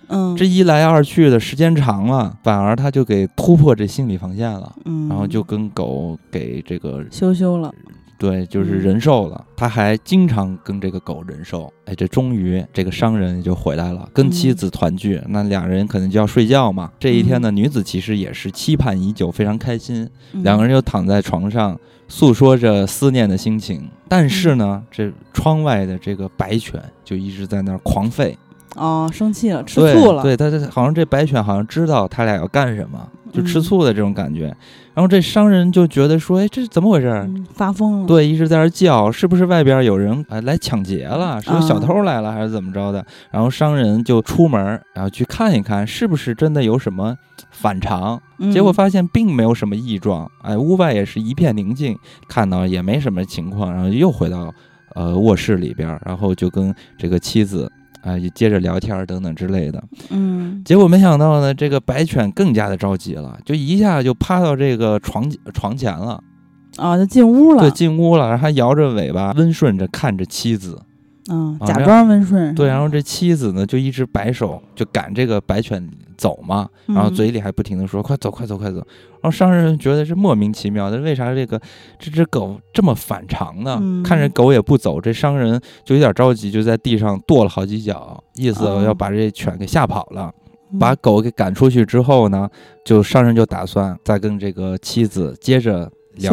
嗯，这一来二去的时间长了，反而他就给突破这心理防线了。嗯，然后就跟狗给这个羞羞了，对，就是嗯人兽了。他还经常跟这个狗人兽。哎，这终于这个商人就回来了，跟妻嗯子团聚。那两人可能就要睡觉嘛。这一天呢，女子其实也是期盼已久，非常开心。两个人人就躺在床上诉说着思念的心情。但是呢，嗯这窗外的这个白犬就一直在那儿狂吠，哦生气了，吃醋了，对，他这好像这白犬好像知道他俩要干什么，就吃嗯醋的这种感觉。然后这商人就觉得说，哎，这是怎么回事发疯了，，对，一直在那儿叫，是不是外边有人啊来抢劫了？是有小啊偷来了，还是怎么着的？然后商人就出门，然后去看一看，是不是真的有什么反常？结果发现并没有什么异状，哎，屋外也是一片宁静，看到也没什么情况，然后又回到呃卧室里边，然后就跟这个妻子啊、也接着聊天儿等等之类的。嗯，结果没想到呢，这个白犬更加的着急了，就一下就趴到这个床床前了。啊，就进屋了，对，进屋了，然后还摇着尾巴，温顺着看着妻子。嗯，啊假装温顺，对，然后这妻子呢，就一直摆手，就赶这个白犬走嘛，然后嗯嘴里还不停的说：“快走，快走，快走。”然后商人觉得是莫名其妙的，为啥这个这只狗这么反常呢？嗯看着狗也不走，这商人就有点着急，就在地上跺了好几脚，意思哦要把这犬给吓跑了。嗯把狗给赶出去之后呢，就商人就打算再跟这个妻子接着聊？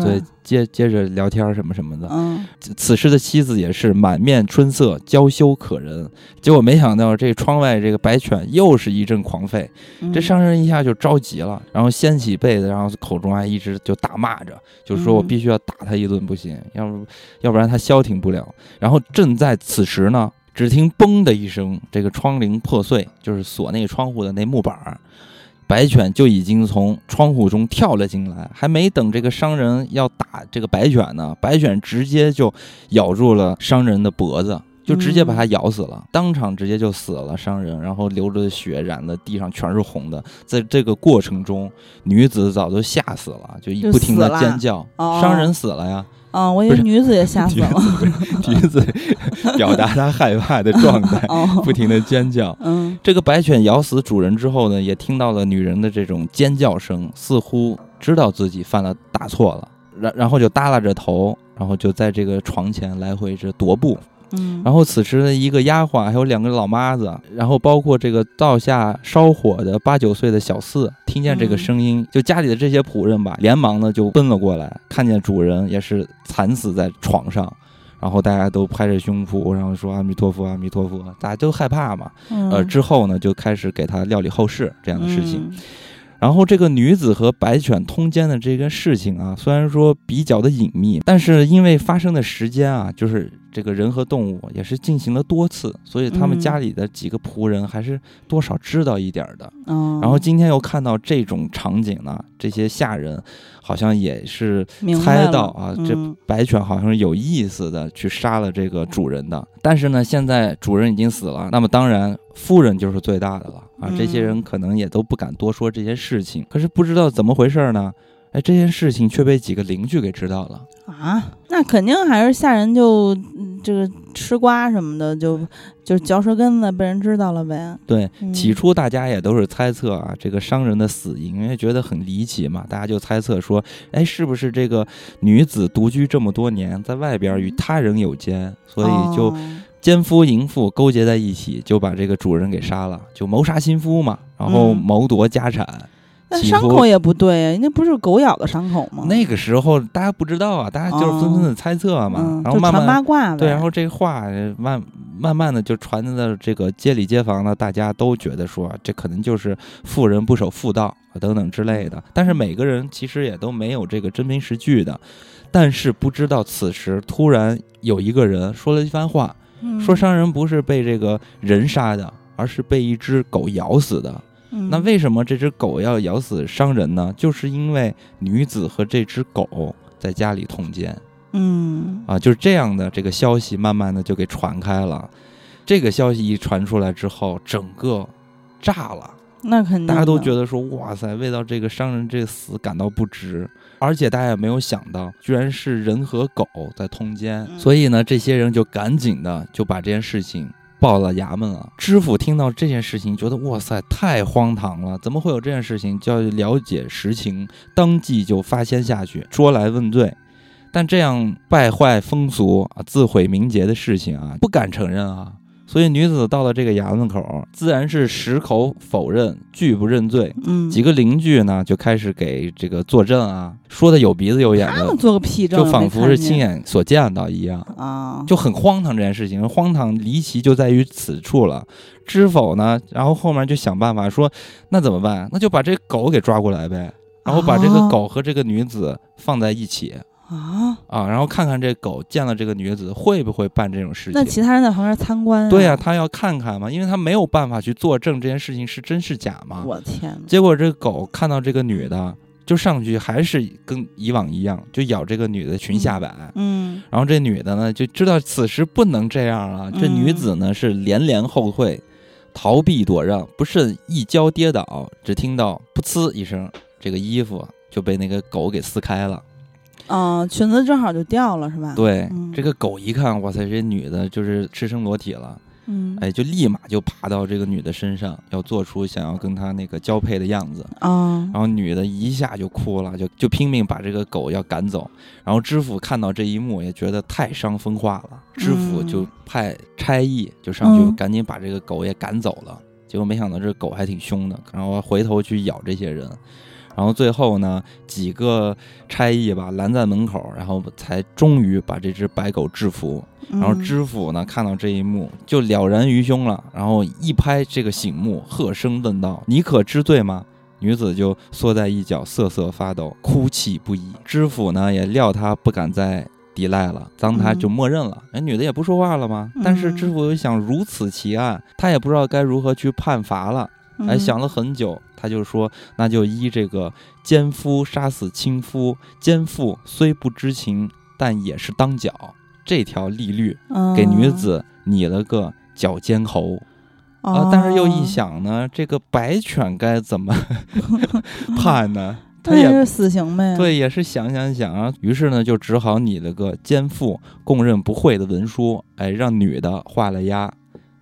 对，接接着聊天什么什么的。嗯，此时的妻子也是满面春色，娇羞可人。结果没想到这窗外这个白犬又是一阵狂吠，嗯这商人一下就着急了，然后掀起被子，然后口中还一直就大骂着，就说我嗯必须要打他一顿不行，要不要不然他消停不了。然后正在此时呢，只听“嘣”的一声，这个窗棂破碎，就是锁那个窗户的那木板儿。白犬就已经从窗户中跳了进来，还没等这个商人要打这个白犬呢，白犬直接就咬住了商人的脖子，就直接把他咬死了，当场直接就死了商人，然后流着血染的地上全是红的。在这个过程中，女子早就吓死了，就一不停的尖叫，哦。商人死了呀，啊，我以为女子也吓 死了，女子 表达她害怕的状态，哦，不停的尖叫。嗯这个白犬咬死主人之后呢，也听到了女人的这种尖叫声，似乎知道自己犯了大错了，然然后就耷拉着头，然后就在这个床前来回着踱步。嗯，然后此时呢，一个丫鬟还有两个老妈子，然后包括这个灶下烧火的八九岁的小四，听见这个嗯声音，就家里的这些仆人吧，连忙呢就奔了过来，看见主人也是惨死在床上。然后大家都拍着胸脯，然后说阿弥陀佛，阿弥陀佛，大家都害怕嘛。呃，嗯之后呢，就开始给他料理后事这样的事情。嗯然后这个女子和白犬通奸的这个事情啊，虽然说比较的隐秘，但是因为发生的时间啊，就是这个人和动物也是进行了多次，所以他们嗯家里的几个仆人还是多少知道一点儿的。嗯，然后今天又看到这种场景呢，这些下人好像也是猜到啊，这嗯白犬好像是有意思的去杀了这个主人的。但是呢，现在主人已经死了，那么当然夫人就是最大的了啊。这些人嗯可能也都不敢多说这些事情，可是不知道怎么回事呢？哎，这件事情却被几个邻居给知道了。啊，那肯定还是下人就嗯这个吃瓜什么的，就就嚼舌根子被人知道了呗。对，嗯起初大家也都是猜测啊，这个商人的死因，因为觉得很离奇嘛，大家就猜测说，哎，是不是这个女子独居这么多年，在外边与他人有奸，所以就哦奸夫淫妇勾结在一起，就把这个主人给杀了，就谋杀亲夫嘛，然后嗯谋夺家产。那伤口也不对呀，那不是狗咬的伤口吗？那个时候大家不知道啊，大家就是纷纷的猜测嘛，嗯，然后慢就传八慢卦呗。对，然后这话慢慢慢的就传到这个街里街坊呢，大家都觉得说这可能就是妇人不守妇道等等之类的。但是每个人其实也都没有这个真凭实据的。但是不知道此时突然有一个人说了一番话，嗯说商人不是被这个人杀的，而是被一只狗咬死的。嗯。那为什么这只狗要咬死商人呢？就是因为女子和这只狗在家里通奸。嗯。啊，就是这样的这个消息慢慢的就给传开了。这个消息一传出来之后，整个炸了。那肯定大家都觉得得说，哇塞，为到这个商人这死感到不值，而且大家也没有想到，居然是人和狗在通奸，嗯。所以呢，这些人就赶紧的就把这件事情报了衙门了。知府听到这件事情，觉得哇塞，太荒唐了，怎么会有这件事情？就要了解实情，当即就发签下去，捉来问罪。但这样败坏风俗啊、自毁名节的事情啊，不敢承认啊。所以女子到了这个衙门口，自然是矢口否认，拒不认罪。嗯，几个邻居呢就开始给这个作证啊，说的有鼻子有眼的，他们做个屁证，就仿佛是亲眼所见到一样，啊，就很荒唐。这件事情荒唐离奇就在于此处了。知否呢？然后后面就想办法说，那怎么办？那就把这狗给抓过来呗，然后把这个啊狗和这个女子放在一起啊，啊啊，然后看看这狗见了这个女子会不会办这种事情。那其他人在旁边参观、对呀、他要看看嘛，因为他没有办法去作证这件事情是真是假嘛。我天哪，结果这个狗看到这个女的，就上去还是跟以往一样，就咬这个女的裙下摆。嗯然后这女的呢就知道此时不能这样啊，这嗯女子呢是连连后退，逃避躲让，不慎一跤跌倒，只听到噗呲一声，这个衣服就被那个狗给撕开了。啊，裙子正好就掉了是吧？，对，嗯这个狗一看，哇塞，这女的就是赤身裸体了，嗯，哎，就立马就爬到这个女的身上，要做出想要跟她那个交配的样子。啊，然后女的一下就哭了，就就拼命把这个狗要赶走。然后知府看到这一幕，也觉得太伤风化了，知府就派差役就上去嗯赶紧把这个狗也赶走了。结果没想到这狗还挺凶的，然后回头去咬这些人。然后最后呢，几个差役吧拦在门口，然后才终于把这只白狗制服。然后嗯知府呢看到这一幕，就了然于胸了，然后一拍这个醒目，喝声问道：“你可知罪吗？”女子就缩在一角，瑟瑟发抖，哭泣不已。知府呢也料她不敢再抵赖了，当他就默认了。哎、女的也不说话了吗。但是知府又想，如此奇案，他也不知道该如何去判罚了。哎，嗯想了很久，他就说，那就依这个奸夫杀死亲夫，奸妇虽不知情，但也是当绞这条利律，给女嗯子拟了个绞监侯。啊、哦但是又一想呢，这个白犬该怎么 判呢？他也是死刑呗，对，也是想想想啊，于是呢，就只好拟了个奸妇供认不讳的文书，哎，让女的画了押，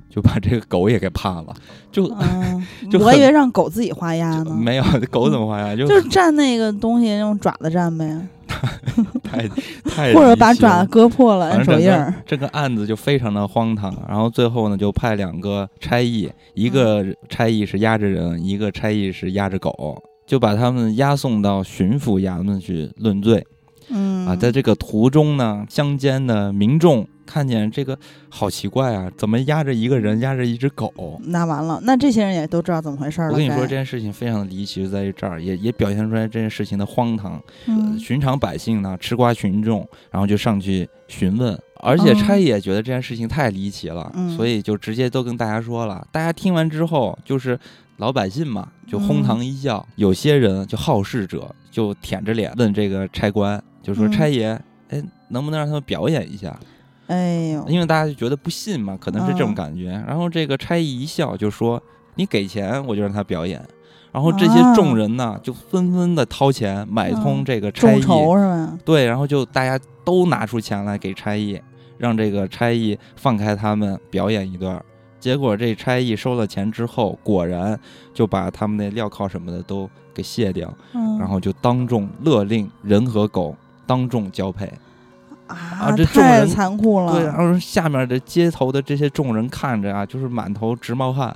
就把这个狗也给判了。就、嗯，就很我以为让狗自己画押呢，没有狗怎么画押？就就是蘸那个东西用爪子蘸呗，太太或者把爪子割破了按手印儿。这个案子就非常的荒唐，然后最后呢，就派两个差役，一个差役是押着人，一个差役是押着狗，就把他们押送到巡抚衙门去论罪。嗯啊，在这个途中呢，乡间的民众看见这个好奇怪啊，怎么压着一个人，压着一只狗？那完了，那这些人也都知道怎么回事了。我跟你说，这件事情非常的离奇，就在于这儿，也也表现出来这件事情的荒唐。嗯寻常百姓呢，吃瓜群众，然后就上去询问，而且哦差役也觉得这件事情太离奇了，嗯所以就直接都跟大家说了。大家听完之后，就是老百姓嘛，就哄堂一笑。有些人就好事者就舔着脸问这个差官，就说：“嗯差爷，哎，能不能让他们表演一下？”哎呦，因为大家就觉得不信嘛，可能是这种嗯感觉。然后这个差役一笑就说：“你给钱，我就让他表演。”然后这些啊众人呢，就纷纷的掏钱买通嗯这个差役？对，然后就大家都拿出钱来给差役，让这个差役放开他们表演一段儿。结果这差役收了钱之后，果然就把他们那镣铐什么的都给卸掉，嗯，然后就当众勒令人和狗当众交配。啊，这众太人残酷了。对，然后下面的街头的这些众人看着啊，就是满头直冒汗。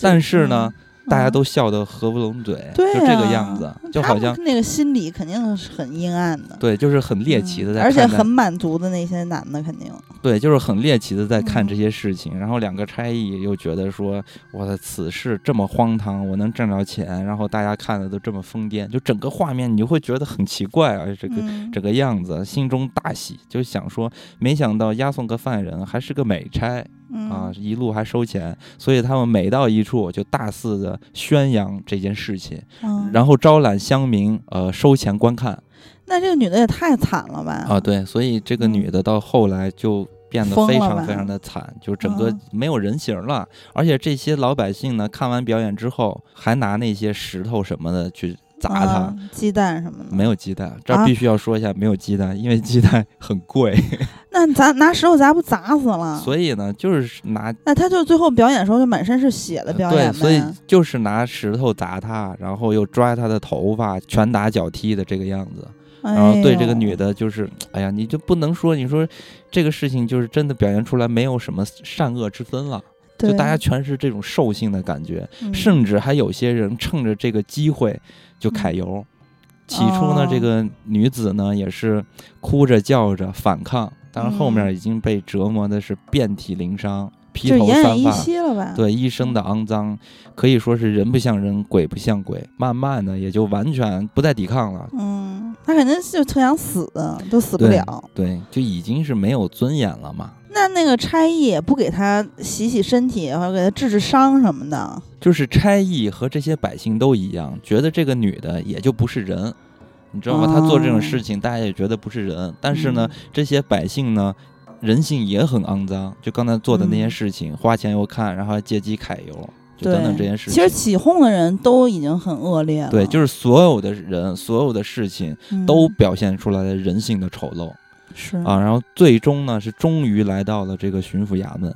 但是呢，嗯大家都笑得合不拢嘴，对就这个啊样子，就好像那个心理肯定是很阴暗的，对，就是很猎奇的嗯而且很满足的那些男的肯定，对，就是很猎奇的在看嗯这些事情。然后两个差役又觉得说，我的，此事这么荒唐，我能挣着钱，然后大家看的都这么疯癫，就整个画面你就会觉得很奇怪啊，这个。嗯这个样子，心中大喜，就想说，没想到押送个犯人还是个美差，嗯啊，一路还收钱，所以他们每到一处就大肆的宣扬这件事情，嗯然后招揽乡民呃收钱观看那这个女的也太惨了吧？啊，对，所以这个女的到后来就。变得非常非常的惨，就整个嗯没有人形了。而且这些老百姓呢，看完表演之后，还拿那些石头什么的去砸他。嗯鸡蛋什么的。没有鸡蛋，这必须要说一下，没有鸡蛋，因为鸡蛋很贵，那咱拿石头砸不砸死了？所以呢，就是拿那他就最后表演的时候就满身是血的表演对，所以就是拿石头砸他，然后又抓他的头发，拳打脚踢的这个样子。然后对这个女的，的，就是，哎呀，你就不能说，你说这个事情就是真的表现出来没有什么善恶之分了，就大家全是这种兽性的感觉，嗯甚至还有些人趁着这个机会就揩油。起初呢，哦这个女子呢也是哭着叫着反抗，但是后面已经被折磨的是遍体鳞伤，披头散发。对，一身的肮脏，可以说是人不像人，鬼不像鬼。慢慢的，也就完全不再抵抗了。嗯，他肯定就特想死，都死不对了。对，就已经是没有尊严了嘛。那那个差役也不给他洗洗身体，或者给他治治伤什么的。就是差役和这些百姓都一样，觉得这个女的也就不是人，你知道吗？她做这种事情，大家也觉得不是人。但是呢，嗯这些百姓呢，人性也很肮脏，就刚才做的那些嗯事情，花钱又看，然后还借机揩油，就等等这件事情。其实起哄的人都已经很恶劣了。对，就是所有的人，所有的事情嗯都表现出来了人性的丑陋。是啊，然后最终呢是终于来到了这个巡抚衙门，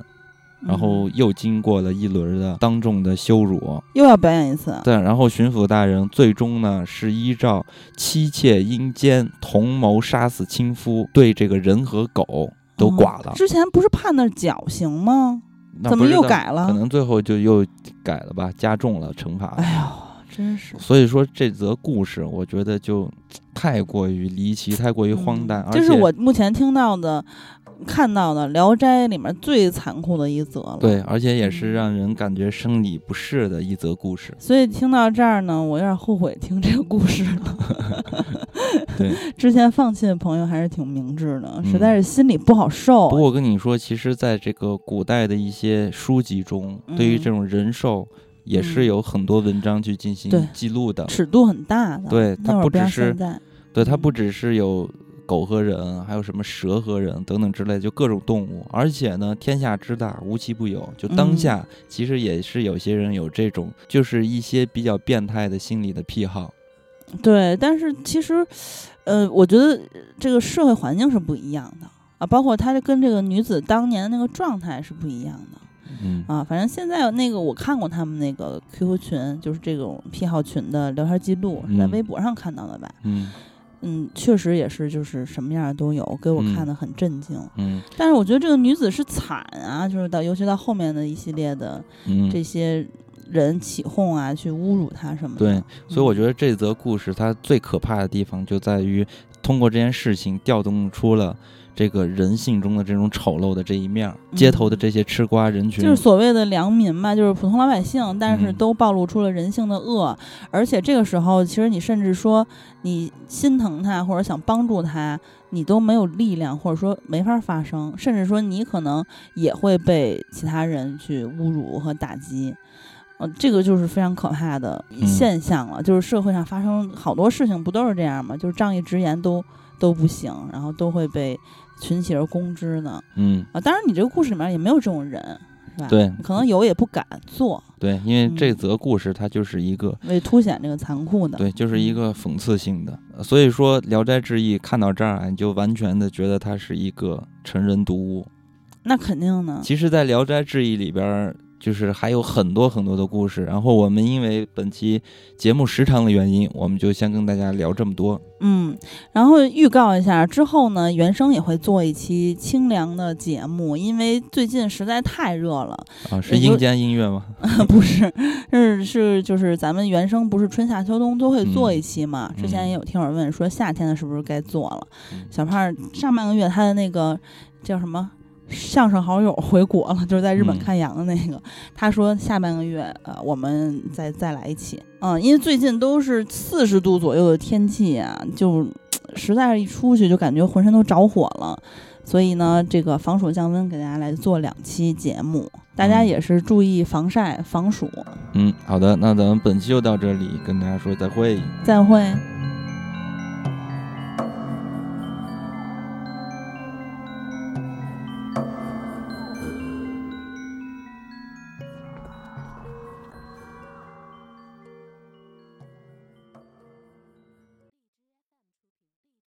然后嗯又经过了一轮的当众的羞辱，又要表演一次。对，然后巡抚大人最终呢是依照妻妾阴奸、同谋杀死亲夫，对这个人和狗都哦剐了。之前不是判的绞刑吗？怎么又改了可能最后就又改了吧，加重了惩罚。哎呦，真是。所以说这则故事，我觉得就太过于离奇，太过于荒诞，这是我目前听到的、看到的《聊斋》里面最残酷的一则了。对，而且也嗯是让人感觉生理不适的一则故事。所以听到这儿呢，我有点后悔听这个故事了。对，之前放弃的朋友还是挺明智的，嗯实在是心里不好受。不过我跟你说，其实在这个古代的一些书籍中，对于嗯这种人兽，也是嗯有很多文章去进行记录的。尺度很大的，对它不只是，对，它不只是有狗和人，还有什么蛇和人等等之类，就各种动物。而且呢，天下之大，无奇不有。就当嗯下，其实也是有些人有这种，就是一些比较变态的心理的癖好。对，但是其实，呃，我觉得这个社会环境是不一样的啊，包括他跟这个女子当年的那个状态是不一样的嗯啊。反正现在那个我看过他们那个 QQ 群，就是这种癖好群的聊天记录，是在嗯微博上看到的吧？嗯嗯，确实也是，就是什么样的都有，给我嗯看的很震惊。嗯但是我觉得这个女子是惨啊，就是到尤其到后面的一系列的嗯，这些人起哄啊，去侮辱她什么的。对，所以我觉得这则故事它最可怕的地方就在于，通过这件事情调动出了这个人性中的这种丑陋的这一面儿，街头的这些吃瓜人群，嗯就是所谓的良民嘛，就是普通老百姓，但是嗯都暴露出了人性的恶，而且这个时候，其实你甚至说你心疼他或者想帮助他，你都没有力量，或者说没法发声，甚至说你可能也会被其他人去侮辱和打击。呃，这个就是非常可怕的嗯现象了。就是社会上发生好多事情，不都是这样吗？就是仗义直言都都不行，然后都会被群起而攻之呢。嗯，啊，当然你这个故事里面也没有这种人，是吧？对可能有也不敢做，对，因为这嗯则故事它就是一个。为凸显这个残酷的。对，就是一个讽刺性的，呃所以说《聊斋志异》看到这儿啊，你就完全的觉得它是一个成人读物。那肯定呢。其实，在《聊斋志异》里边儿，就是还有很多很多的故事。然后我们因为本期节目时长的原因，我们就先跟大家聊这么多。嗯，然后预告一下，之后呢，原生也会做一期清凉的节目，因为最近实在太热了。啊，是阴间音乐吗？不是，是是就是咱们原生不是春夏秋冬都会做嗯一期嘛？之前嗯也有听友问说夏天的是不是该做了？嗯小胖儿上半个月他的那个叫什么？相声好友 回国了，就是在日本嗯看羊的那个。他说下半个月呃，我们再再来一期。嗯，因为最近都是四十度左右的天气啊，就实在是一出去就感觉浑身都着火了。所以呢，这个防暑降温给大家来做两期节目，大家嗯也是注意防晒防暑。嗯，好的，那咱们本期就到这里，跟大家说再会。再会。啊